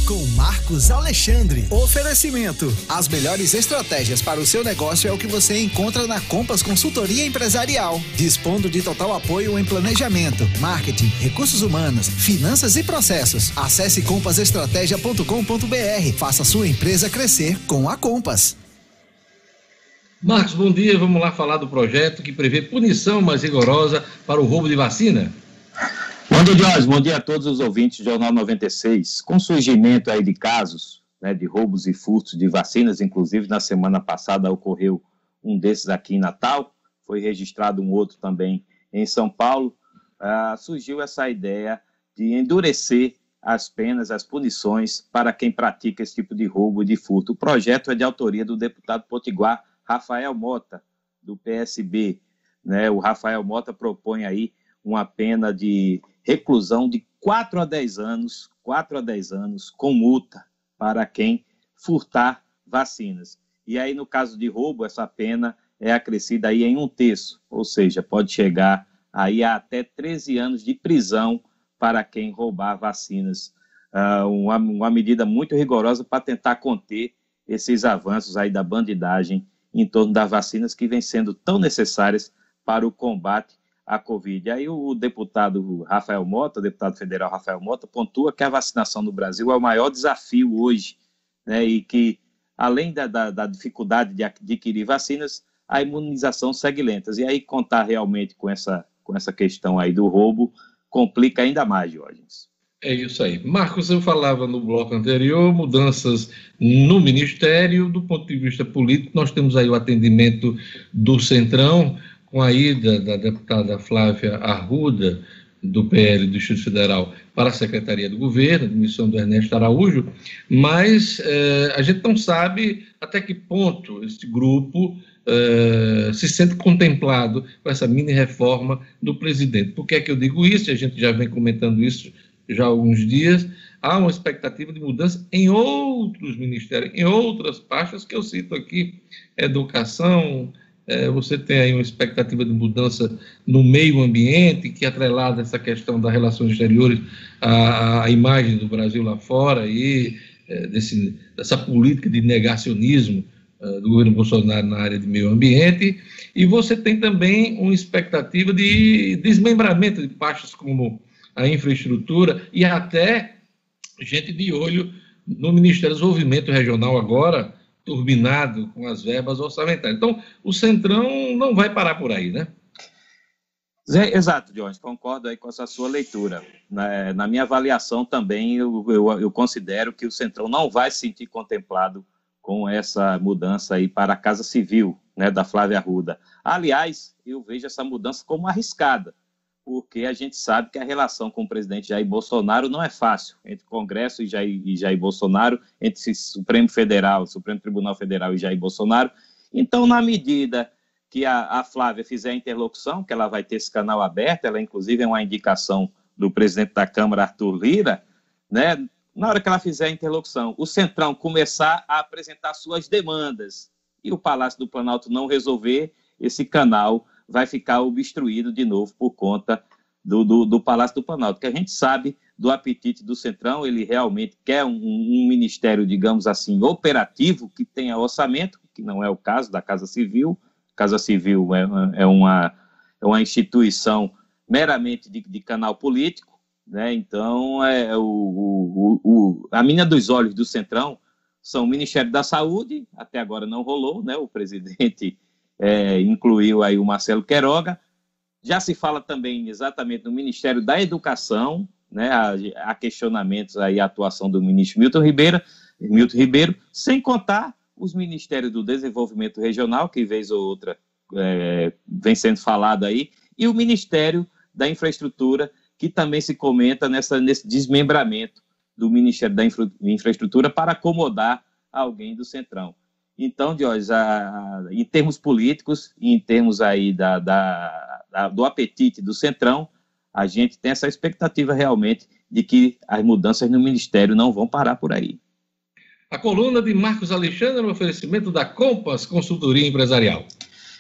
com Marcos Alexandre. Oferecimento: as melhores estratégias para o seu negócio é o que você encontra na Compass Consultoria Empresarial, dispondo de total apoio em planejamento, marketing, recursos humanos, finanças e processos. Acesse compassestratégia.com.br. Faça sua empresa crescer com a Compass. Marcos, bom dia. Vamos lá falar do projeto que prevê punição mais rigorosa para o roubo de vacina. Bom dia, a todos os ouvintes do Jornal 96. Com o surgimento aí de casos né, de roubos e furtos de vacinas, inclusive na semana passada ocorreu um desses aqui em Natal, foi registrado um outro também em São Paulo, uh, surgiu essa ideia de endurecer as penas, as punições para quem pratica esse tipo de roubo e de furto. O projeto é de autoria do deputado Potiguar Rafael Mota, do PSB. Né? O Rafael Mota propõe aí uma pena de reclusão de 4 a 10 anos, 4 a 10 anos, com multa para quem furtar vacinas. E aí, no caso de roubo, essa pena é acrescida aí em um terço, ou seja, pode chegar aí a até 13 anos de prisão para quem roubar vacinas. Uh, uma, uma medida muito rigorosa para tentar conter esses avanços aí da bandidagem em torno das vacinas que vêm sendo tão necessárias para o combate à Covid. Aí o deputado Rafael Mota, deputado federal Rafael Mota, pontua que a vacinação no Brasil é o maior desafio hoje, né, e que, além da, da, da dificuldade de adquirir vacinas, a imunização segue lenta. E aí contar realmente com essa, com essa questão aí do roubo complica ainda mais, Jorge. É isso aí. Marcos, eu falava no bloco anterior, mudanças no Ministério, do ponto de vista político, nós temos aí o atendimento do Centrão, com a ida da deputada Flávia Arruda, do PL do Distrito Federal, para a Secretaria do Governo, admissão do Ernesto Araújo, mas eh, a gente não sabe até que ponto esse grupo eh, se sente contemplado com essa mini reforma do presidente. Por que é que eu digo isso? A gente já vem comentando isso já há alguns dias, há uma expectativa de mudança em outros ministérios, em outras pastas que eu cito aqui, educação, é, você tem aí uma expectativa de mudança no meio ambiente, que atrelada essa questão das relações exteriores, a, imagem do Brasil lá fora e é, desse, dessa política de negacionismo é, do governo Bolsonaro na área de meio ambiente, e você tem também uma expectativa de desmembramento de pastas como a infraestrutura e até gente de olho no Ministério do Desenvolvimento Regional agora, turbinado com as verbas orçamentárias. Então, o Centrão não vai parar por aí, né? Exato, Jones, concordo aí com essa sua leitura. Na, na minha avaliação também, eu, eu, eu, considero que o Centrão não vai se sentir contemplado com essa mudança aí para a Casa Civil, né, da Flávia Arruda. Aliás, eu vejo essa mudança como arriscada, porque a gente sabe que a relação com o presidente Jair Bolsonaro não é fácil, entre Congresso e Jair, e Jair Bolsonaro, entre Supremo Federal, Supremo Tribunal Federal e Jair Bolsonaro. Então, na medida que a, a, Flávia fizer a interlocução, que ela vai ter esse canal aberto, ela inclusive é uma indicação do presidente da Câmara, Arthur Lira, né? Na hora que ela fizer a interlocução, o Centrão começar a apresentar suas demandas e o Palácio do Planalto não resolver, esse canal vai ficar obstruído de novo por conta do, do, do Palácio do Planalto, que a gente sabe do apetite do Centrão, ele realmente quer um, um, ministério, digamos assim, operativo, que tenha orçamento, que não é o caso da Casa Civil. Casa Civil é, é, uma, é uma instituição meramente de, de canal político, né? então é o, o, o, a mina dos olhos do Centrão são o Ministério da Saúde, até agora não rolou, né? o presidente é, incluiu aí o Marcelo Queiroga. Já se fala também exatamente no Ministério da Educação, né, há, questionamentos aí atuação do ministro Milton Ribeiro, Milton Ribeiro, sem contar os Ministérios do Desenvolvimento Regional, que vez ou outra é, vem sendo falado aí, e o Ministério da Infraestrutura, que também se comenta nessa, nesse desmembramento do Ministério da Infra, Infraestrutura para acomodar alguém do Centrão. Então, Diógenes, em termos políticos e em termos aí da, da, da, do apetite do Centrão, a gente tem essa expectativa realmente de que as mudanças no Ministério não vão parar por aí. A coluna de Marcos Alexandre no oferecimento da Compass Consultoria Empresarial.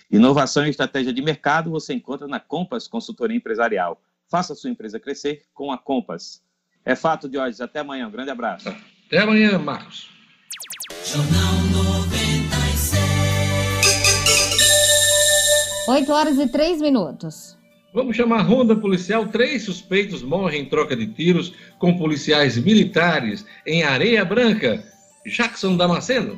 Inovação e estratégia de mercado você encontra na Compass Consultoria Empresarial. Faça sua empresa crescer com a Compass. É fato, Diógenes. Até amanhã. Um grande abraço. Até amanhã, Marcos. Jornal 8 horas e 3 minutos. Vamos chamar a ronda policial. Três suspeitos morrem em troca de tiros com policiais militares em Areia Branca. Jackson Damasceno.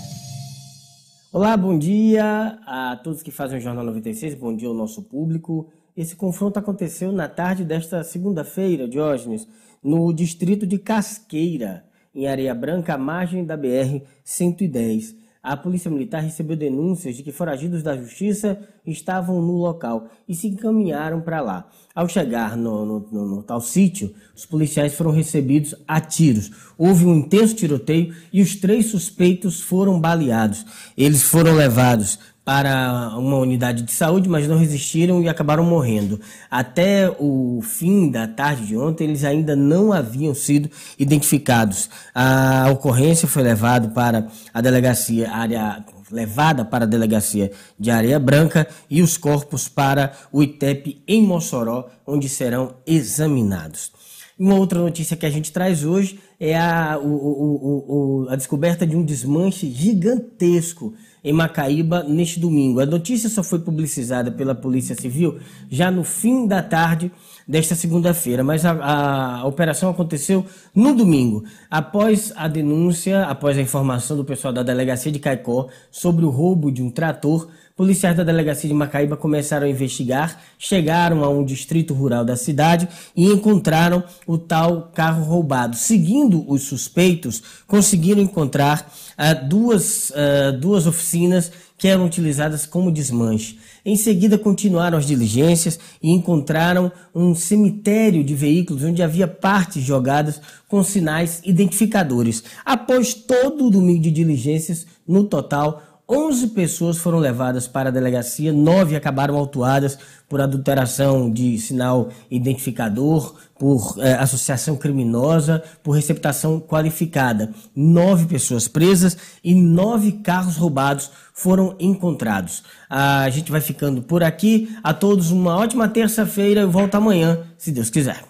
Olá, bom dia a todos que fazem o Jornal 96, bom dia ao nosso público. Esse confronto aconteceu na tarde desta segunda-feira, Diógenes, no distrito de Casqueira, em Areia Branca, à margem da BR-110 a Polícia Militar recebeu denúncias de que foragidos da Justiça estavam no local e se encaminharam para lá. Ao chegar no, no, no, no, tal sítio, os policiais foram recebidos a tiros. Houve um intenso tiroteio e os três suspeitos foram baleados. Eles foram levados para uma unidade de saúde, mas não resistiram e acabaram morrendo. Até o fim da tarde de ontem, eles ainda não haviam sido identificados. A ocorrência foi levada para a delegacia área levada para a delegacia de Areia Branca e os corpos para o ITEP em Mossoró, onde serão examinados. Uma outra notícia que a gente traz hoje é a, o, o, o, a descoberta de um desmanche gigantesco em Macaíba neste domingo. A notícia só foi publicizada pela Polícia Civil já no fim da tarde desta segunda-feira, mas a, a, operação aconteceu no domingo, após a denúncia, após a informação do pessoal da delegacia de Caicó sobre o roubo de um trator Policiais da delegacia de Macaíba começaram a investigar, chegaram a um distrito rural da cidade e encontraram o tal carro roubado. Seguindo os suspeitos, conseguiram encontrar uh, duas, uh, duas oficinas que eram utilizadas como desmanche. Em seguida, continuaram as diligências e encontraram um cemitério de veículos onde havia partes jogadas com sinais identificadores. Após todo o domingo de diligências, no total, 11 pessoas foram levadas para a delegacia, nove acabaram autuadas por adulteração de sinal identificador, por eh, associação criminosa, por receptação qualificada. Nove pessoas presas e nove carros roubados foram encontrados. A gente vai ficando por aqui. A todos uma ótima terça-feira. Eu volto amanhã, se Deus quiser.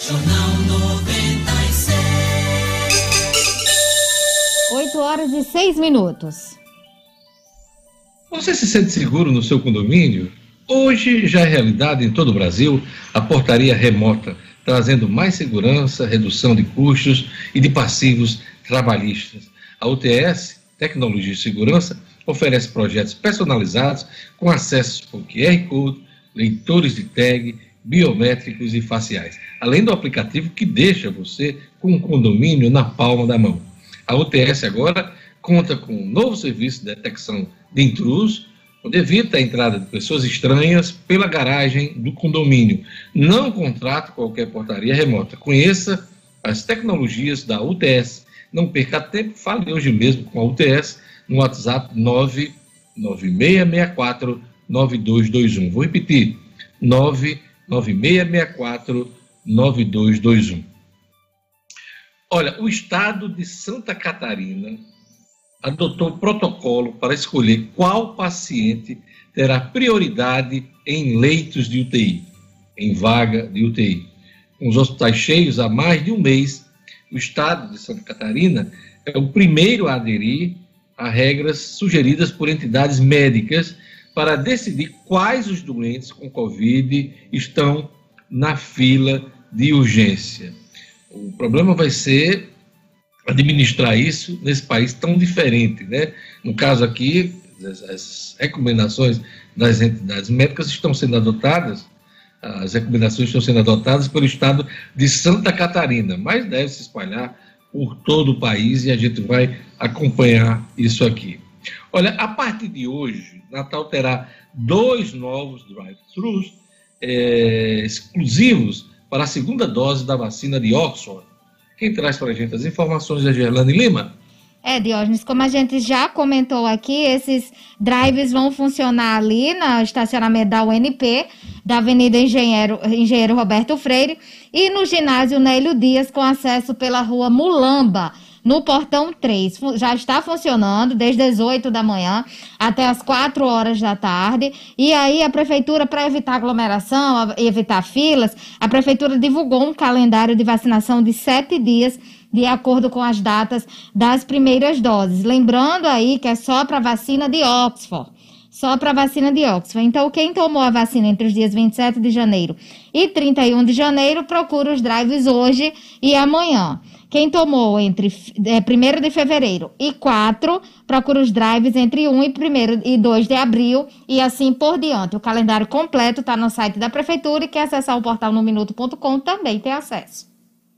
Jornal 96. 8 horas e 6 minutos. Você se sente seguro no seu condomínio? Hoje já é realidade em todo o Brasil a portaria remota, trazendo mais segurança, redução de custos e de passivos trabalhistas. A UTS, Tecnologia e Segurança, oferece projetos personalizados com acesso por QR Code, leitores de tag, biométricos e faciais, além do aplicativo que deixa você com um condomínio na palma da mão. A UTS agora conta com um novo serviço de detecção de intrusos, onde evita a entrada de pessoas estranhas pela garagem do condomínio. Não contrate qualquer portaria remota. Conheça as tecnologias da UTS. Não perca tempo, fale hoje mesmo com a UTS no WhatsApp 99664 9221. Vou repetir: 99664 9221. Olha, o estado de Santa Catarina adotou protocolo para escolher qual paciente terá prioridade em leitos de UTI, em vaga de UTI. Com os hospitais cheios há mais de um mês, o estado de Santa Catarina é o primeiro a aderir a regras sugeridas por entidades médicas para decidir quais os doentes com Covid estão na fila de urgência. O problema vai ser administrar isso nesse país tão diferente, né? No caso aqui, as, recomendações das entidades médicas estão sendo adotadas, as recomendações estão sendo adotadas pelo estado de Santa Catarina, mas deve se espalhar por todo o país e a gente vai acompanhar isso aqui. Olha, a partir de hoje, Natal terá dois novos drive-thrus é, exclusivos para a segunda dose da vacina de Oxford. Quem traz para a gente as informações é Gerlane Lima. É, Diógenes, como a gente já comentou aqui, esses drives vão funcionar ali no estacionamento da UNP, da Avenida Engenheiro, Engenheiro Roberto Freire, e no ginásio Nélio Dias, com acesso pela rua Mulamba, no portão 3. Já está funcionando desde as 8 da manhã até as 4 horas da tarde. E aí a prefeitura, para evitar aglomeração, evitar filas, a prefeitura divulgou um calendário de vacinação de sete dias de acordo com as datas das primeiras doses. Lembrando aí que é só para vacina de Oxford. Só para vacina de Oxford. Então, quem tomou a vacina entre os dias 27 de janeiro e 31 de janeiro, procura os drives hoje e amanhã. Quem tomou entre é, 1 de fevereiro e 4, procura os drives entre 1 e 1 e 2 de abril e assim por diante. O calendário completo está no site da Prefeitura e quem acessar o portal no minuto.com também tem acesso.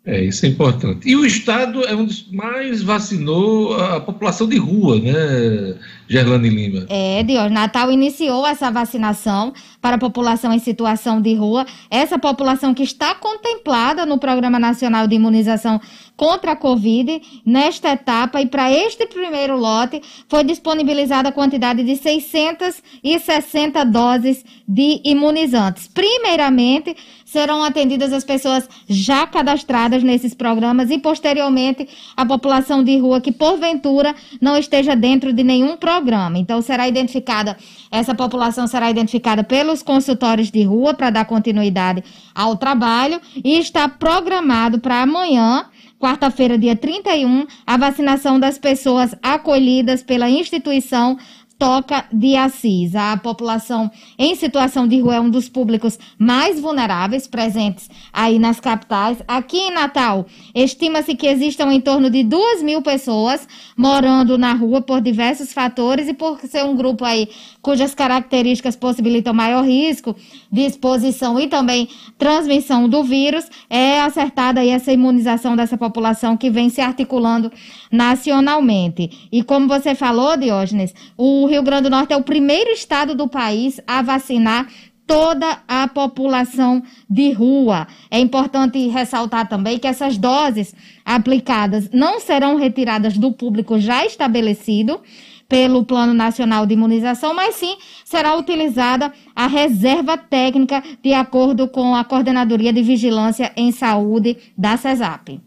É, isso é importante. E o Estado é um dos mais vacinou a população de rua, né, Gerlane Lima? É, Dior, Natal iniciou essa vacinação para a população em situação de rua. Essa população que está contemplada no Programa Nacional de Imunização contra a Covid, nesta etapa, e para este primeiro lote, foi disponibilizada a quantidade de 660 doses de imunizantes. Primeiramente, serão atendidas as pessoas já cadastradas nesses programas e, posteriormente, a população de rua que, porventura, não esteja dentro de nenhum programa. Então, será identificada, essa população será identificada pelos consultórios de rua para dar continuidade ao trabalho e está programado para amanhã quarta-feira, dia 31, a vacinação das pessoas acolhidas pela instituição Toca de Assis. A população em situação de rua é um dos públicos mais vulneráveis presentes aí nas capitais. Aqui em Natal, estima-se que existam em torno de duas mil pessoas morando na rua por diversos fatores e por ser um grupo aí cujas características possibilitam maior risco de exposição e também transmissão do vírus, é acertada aí essa imunização dessa população que vem se articulando nacionalmente. E como você falou, Diógenes, o Rio Grande do Norte é o primeiro estado do país a vacinar toda a população de rua. É importante ressaltar também que essas doses aplicadas não serão retiradas do público já estabelecido pelo Plano Nacional de Imunização, mas sim será utilizada a reserva técnica de acordo com a Coordenadoria de Vigilância em Saúde da CESAP.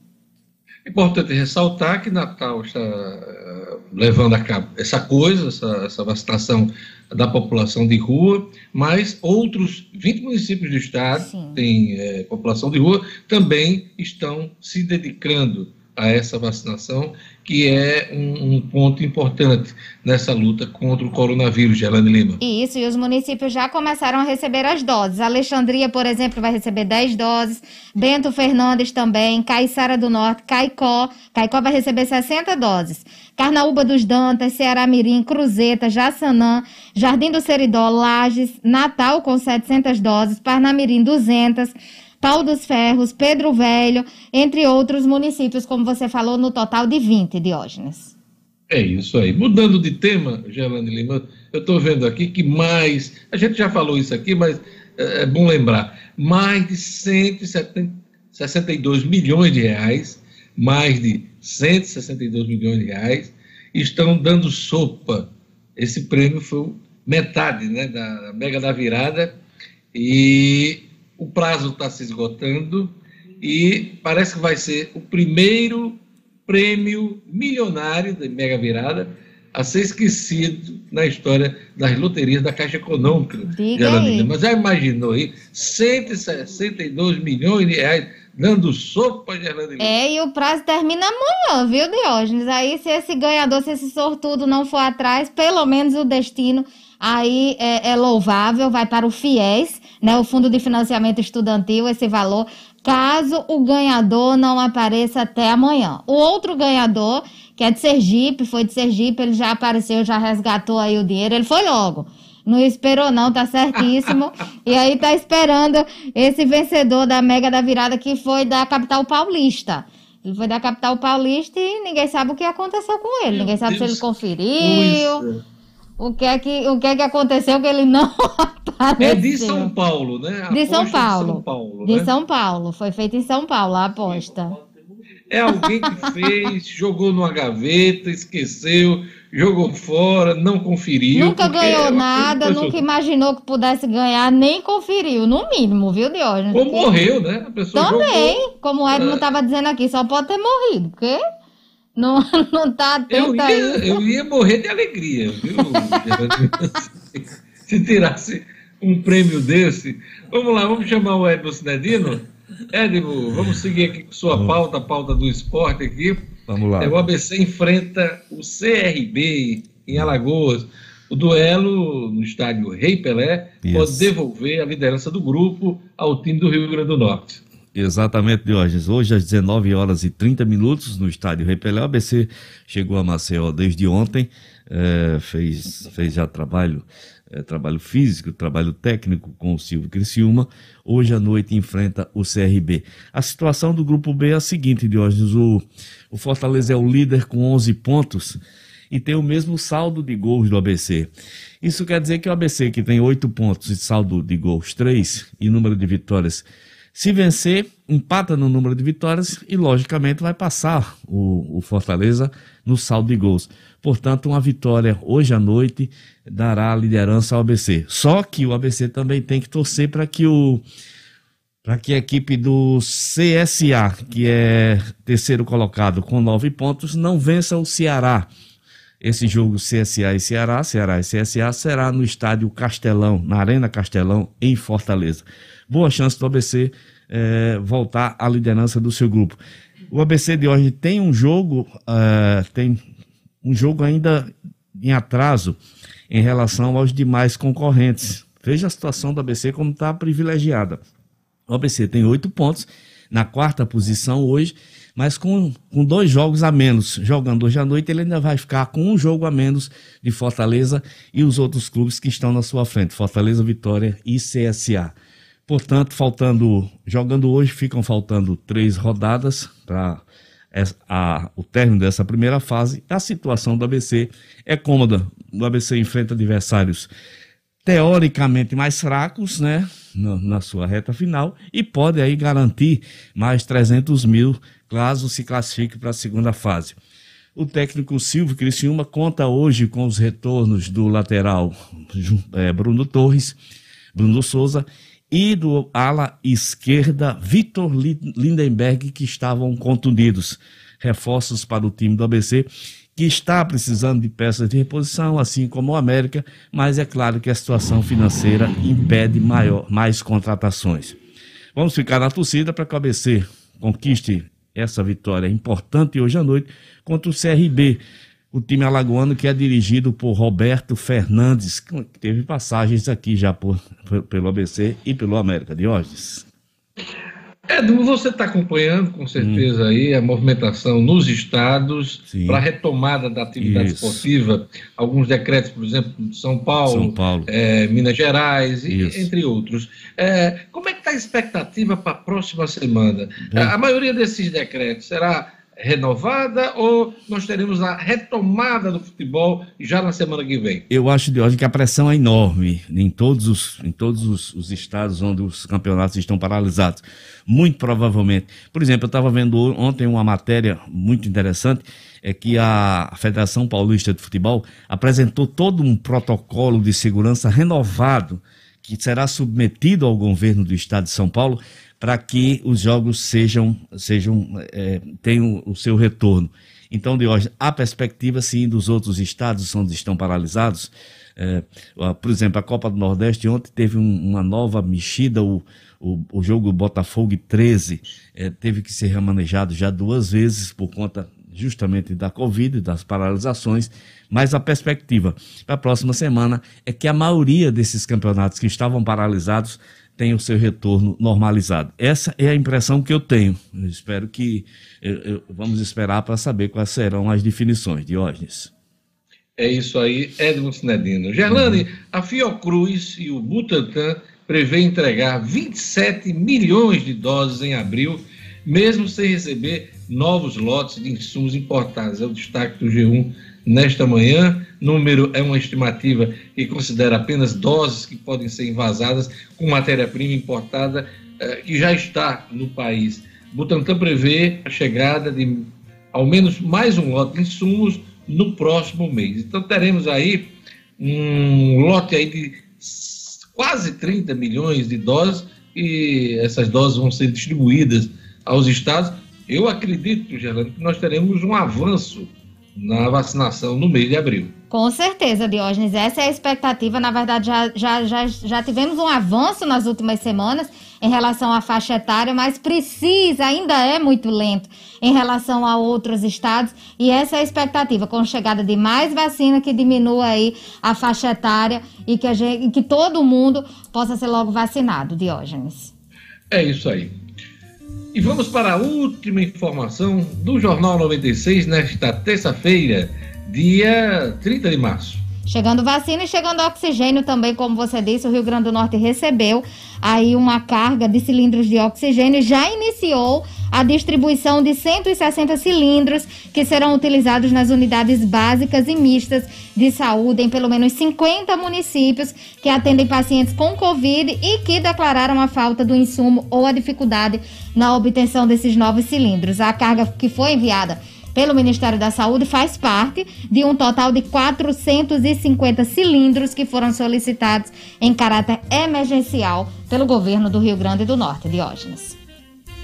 Importante ressaltar que Natal está eh, levando a cabo essa coisa, essa, essa vacinação da população de rua, mas outros 20 municípios do estado Sim. têm é, população de rua também estão se dedicando a essa vacinação, que é um, um, ponto importante nessa luta contra o coronavírus, Gelane Lima. Isso, e os municípios já começaram a receber as doses. Alexandria, por exemplo, vai receber 10 doses, Bento Fernandes também, Caiçara do Norte, Caicó, Caicó vai receber 60 doses. Carnaúba dos Dantas, Ceará Mirim, Cruzeta, Jaçanã, Jardim do Seridó, Lages, Natal com 700 doses, Parnamirim 200, Pau dos Ferros, Pedro Velho, entre outros municípios, como você falou, no total de 20, Diógenes. É isso aí. Mudando de tema, Gelane Lima, eu estou vendo aqui que mais, a gente já falou isso aqui, mas é, é bom lembrar, mais de 162 milhões de reais, mais de 162 milhões de reais, estão dando sopa. Esse prêmio foi metade né, da Mega da Virada e o prazo está se esgotando e parece que vai ser o primeiro prêmio milionário da Mega Virada a ser esquecido na história das loterias da Caixa Econômica de Mas já imaginou aí 162 milhões de reais dando sopa de Geraldine? É, e o prazo termina amanhã, viu, Diógenes? Aí se esse ganhador, se esse sortudo não for atrás, pelo menos o destino aí é, é louvável, vai para o FIES, né, o Fundo de Financiamento Estudantil, esse valor, caso o ganhador não apareça até amanhã. O outro ganhador que é de Sergipe, foi de Sergipe, ele já apareceu, já resgatou aí o dinheiro, ele foi logo. Não esperou não, tá certíssimo. e aí tá esperando esse vencedor da Mega da Virada que foi da capital paulista. Ele foi da capital paulista e ninguém sabe o que aconteceu com ele. ninguém sabe Deus. se ele conferiu. O que, é que, o que é que aconteceu que ele não apareceu? É de São Paulo, né? de São Paulo. De São Paulo, de né? São Paulo. Foi feito em São Paulo a aposta. É alguém que fez, jogou numa gaveta, esqueceu, jogou fora, não conferiu. Nunca ganhou é nada, nunca imaginou que pudesse ganhar, nem conferiu, no mínimo, viu, Diógenes? Ou morreu, né? A pessoa Também, jogou, como o Edmo estava é... dizendo aqui, só pode ter morrido, porque não, não tá atento eu ia, aí. Eu ia morrer de alegria, viu? Se tirasse um prêmio desse. Vamos lá, vamos chamar o Edmo Cinedino. Edmo, vamos seguir aqui com sua pauta, a pauta do esporte aqui. Vamos lá. É, o ABC enfrenta o CRB em Alagoas. O duelo no estádio Rei Pelé Isso. pode devolver a liderança do grupo ao time do Rio Grande do Norte. Exatamente, Diógenes. Hoje, às 19 horas e 30 minutos, no estádio Rei Pelé, o ABC chegou a Maceió desde ontem, é, fez, fez já trabalho é, trabalho físico, trabalho técnico com o Silvio Criciúma. Hoje à noite enfrenta o CRB. A situação do grupo B é a seguinte, Diógenes. O, o Fortaleza é o líder com 11 pontos e tem o mesmo saldo de gols do ABC. Isso quer dizer que o ABC, que tem 8 pontos e saldo de gols 3 e número de vitórias, se vencer, empata no número de vitórias e, logicamente, vai passar o, o Fortaleza no saldo de gols. Portanto, uma vitória hoje à noite dará liderança ao ABC. Só que o ABC também tem que torcer para que o para que a equipe do CSA, que é terceiro colocado com nove pontos, não vença o Ceará. Esse jogo CSA e Ceará, Ceará e CSA, será no estádio Castelão, na Arena Castelão, em Fortaleza. Boa chance do ABC é, voltar à liderança do seu grupo. O ABC de hoje tem um jogo, uh, tem um jogo ainda em atraso em relação aos demais concorrentes. Veja a situação do ABC como está privilegiada. O ABC tem oito pontos, na quarta posição hoje, mas com, com dois jogos a menos. Jogando hoje à noite, ele ainda vai ficar com um jogo a menos de Fortaleza e os outros clubes que estão na sua frente: Fortaleza, Vitória e CSA. Portanto, faltando, jogando hoje, ficam faltando três rodadas para o término dessa primeira fase, a situação do ABC é cômoda. O ABC enfrenta adversários teoricamente mais fracos, né, na, na, sua reta final, e pode aí garantir mais 300 mil caso se classifique para a segunda fase. O técnico Silvio Criciúma conta hoje com os retornos do lateral é, Bruno Torres, Bruno Souza e do ala esquerda Vitor Lindenberg, que estavam contundidos. Reforços para o time do ABC, que está precisando de peças de reposição, assim como o América, mas é claro que a situação financeira impede maior, mais contratações. Vamos ficar na torcida para que o ABC conquiste essa vitória importante hoje à noite contra o CRB o time alagoano que é dirigido por Roberto Fernandes, que teve passagens aqui já por, pelo ABC e pelo América de Diógenes. Edu, você está acompanhando com certeza hum. aí a movimentação nos estados para a retomada da atividade Isso. esportiva, alguns decretos, por exemplo, de São Paulo, São Paulo. É, Minas Gerais, e, entre outros. É, como é que está a expectativa para a próxima semana? A, a maioria desses decretos será renovada ou nós teremos a retomada do futebol já na semana que vem? Eu acho, Diógenes, que a pressão é enorme em todos, os, em todos os, os, estados onde os campeonatos estão paralisados. Muito provavelmente. Por exemplo, eu estava vendo ontem uma matéria muito interessante, é que a Federação Paulista de Futebol apresentou todo um protocolo de segurança renovado que será submetido ao governo do estado de São Paulo para que os jogos sejam, sejam é, tenham o seu retorno. Então, de hoje, a perspectiva, sim, dos outros estados onde estão paralisados. É, por exemplo, a Copa do Nordeste ontem teve um, uma nova mexida, o, o, o jogo Botafogo 13 é, teve que ser remanejado já duas vezes por conta justamente da Covid, das paralisações, mas a perspectiva para a próxima semana é que a maioria desses campeonatos que estavam paralisados tenha o seu retorno normalizado. Essa é a impressão que eu tenho. Eu espero que. Eu, eu, vamos esperar para saber quais serão as definições, Diógenes. É isso aí, Edmund Sinedino. Gerlane, uhum. a Fiocruz e o Butantan prevê entregar 27 milhões de doses em abril, mesmo sem receber novos lotes de insumos importados. É o destaque do G1 nesta manhã. Número é uma estimativa que considera apenas doses que podem ser invasadas com matéria-prima importada eh, que já está no país. Butantan prevê a chegada de ao menos mais um lote de insumos no próximo mês. Então teremos aí um lote aí de quase 30 milhões de doses e essas doses vão ser distribuídas aos estados. Eu acredito, Gerlando, que nós teremos um avanço na vacinação no mês de abril. Com certeza, Diógenes. Essa é a expectativa. Na verdade, já, já, já, já tivemos um avanço nas últimas semanas em relação à faixa etária, mas precisa, ainda é muito lento em relação a outros estados. E essa é a expectativa, com a chegada de mais vacina que diminua aí a faixa etária e que, gente, que todo mundo possa ser logo vacinado, Diógenes. É isso aí. E vamos para a última informação do Jornal 96 nesta terça-feira, dia 30 de março. Chegando vacina e chegando oxigênio também, como você disse, o Rio Grande do Norte recebeu aí uma carga de cilindros de oxigênio, já iniciou a distribuição de 160 cilindros que serão utilizados nas unidades básicas e mistas de saúde em pelo menos 50 municípios que atendem pacientes com Covid e que declararam a falta do insumo ou a dificuldade na obtenção desses novos cilindros. A carga que foi enviada pelo Ministério da Saúde faz parte de um total de 450 cilindros que foram solicitados em caráter emergencial pelo governo do Rio Grande do Norte, Diógenes.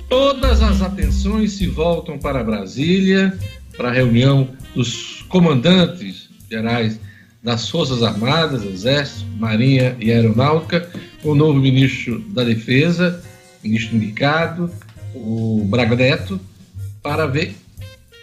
Todas as atenções se voltam para Brasília, para a reunião dos comandantes gerais das Forças Armadas, Exército, Marinha e Aeronáutica, com o novo ministro da Defesa, ministro indicado, o Braga Neto, para ver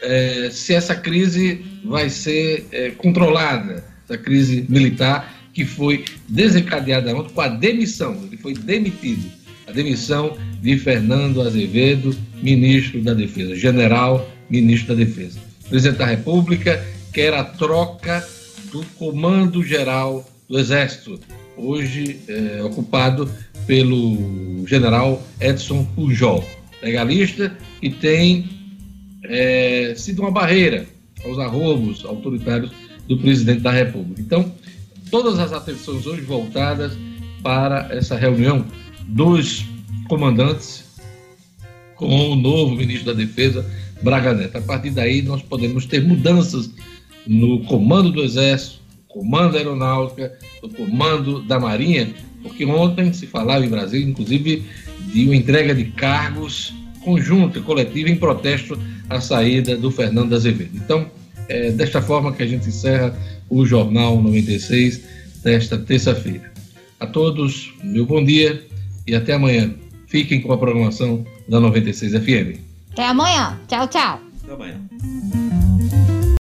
é, se essa crise vai ser é, controlada, essa crise militar que foi desencadeada ontem com a demissão, ele foi demitido, a demissão de Fernando Azevedo, ministro da Defesa, general ministro da Defesa. Presidente da República quer a troca do comando geral do Exército, hoje é, ocupado pelo general Edson Pujol, legalista, e tem é, sido uma barreira aos arrobos autoritários do presidente da República. Então, todas as atenções hoje voltadas para essa reunião dos comandantes com o novo ministro da Defesa, Braga Neto. A partir daí, nós podemos ter mudanças no comando do Exército, comando da Aeronáutica, no comando da Marinha, porque ontem se falava em Brasília, inclusive, de uma entrega de cargos conjunta, coletiva, em protesto à saída do Fernando Azevedo. Então, é desta forma que a gente encerra o Jornal 96 desta terça-feira. A todos, meu bom dia e até amanhã. Fiquem com a programação da 96 FM. Até amanhã. Tchau, tchau. Até amanhã.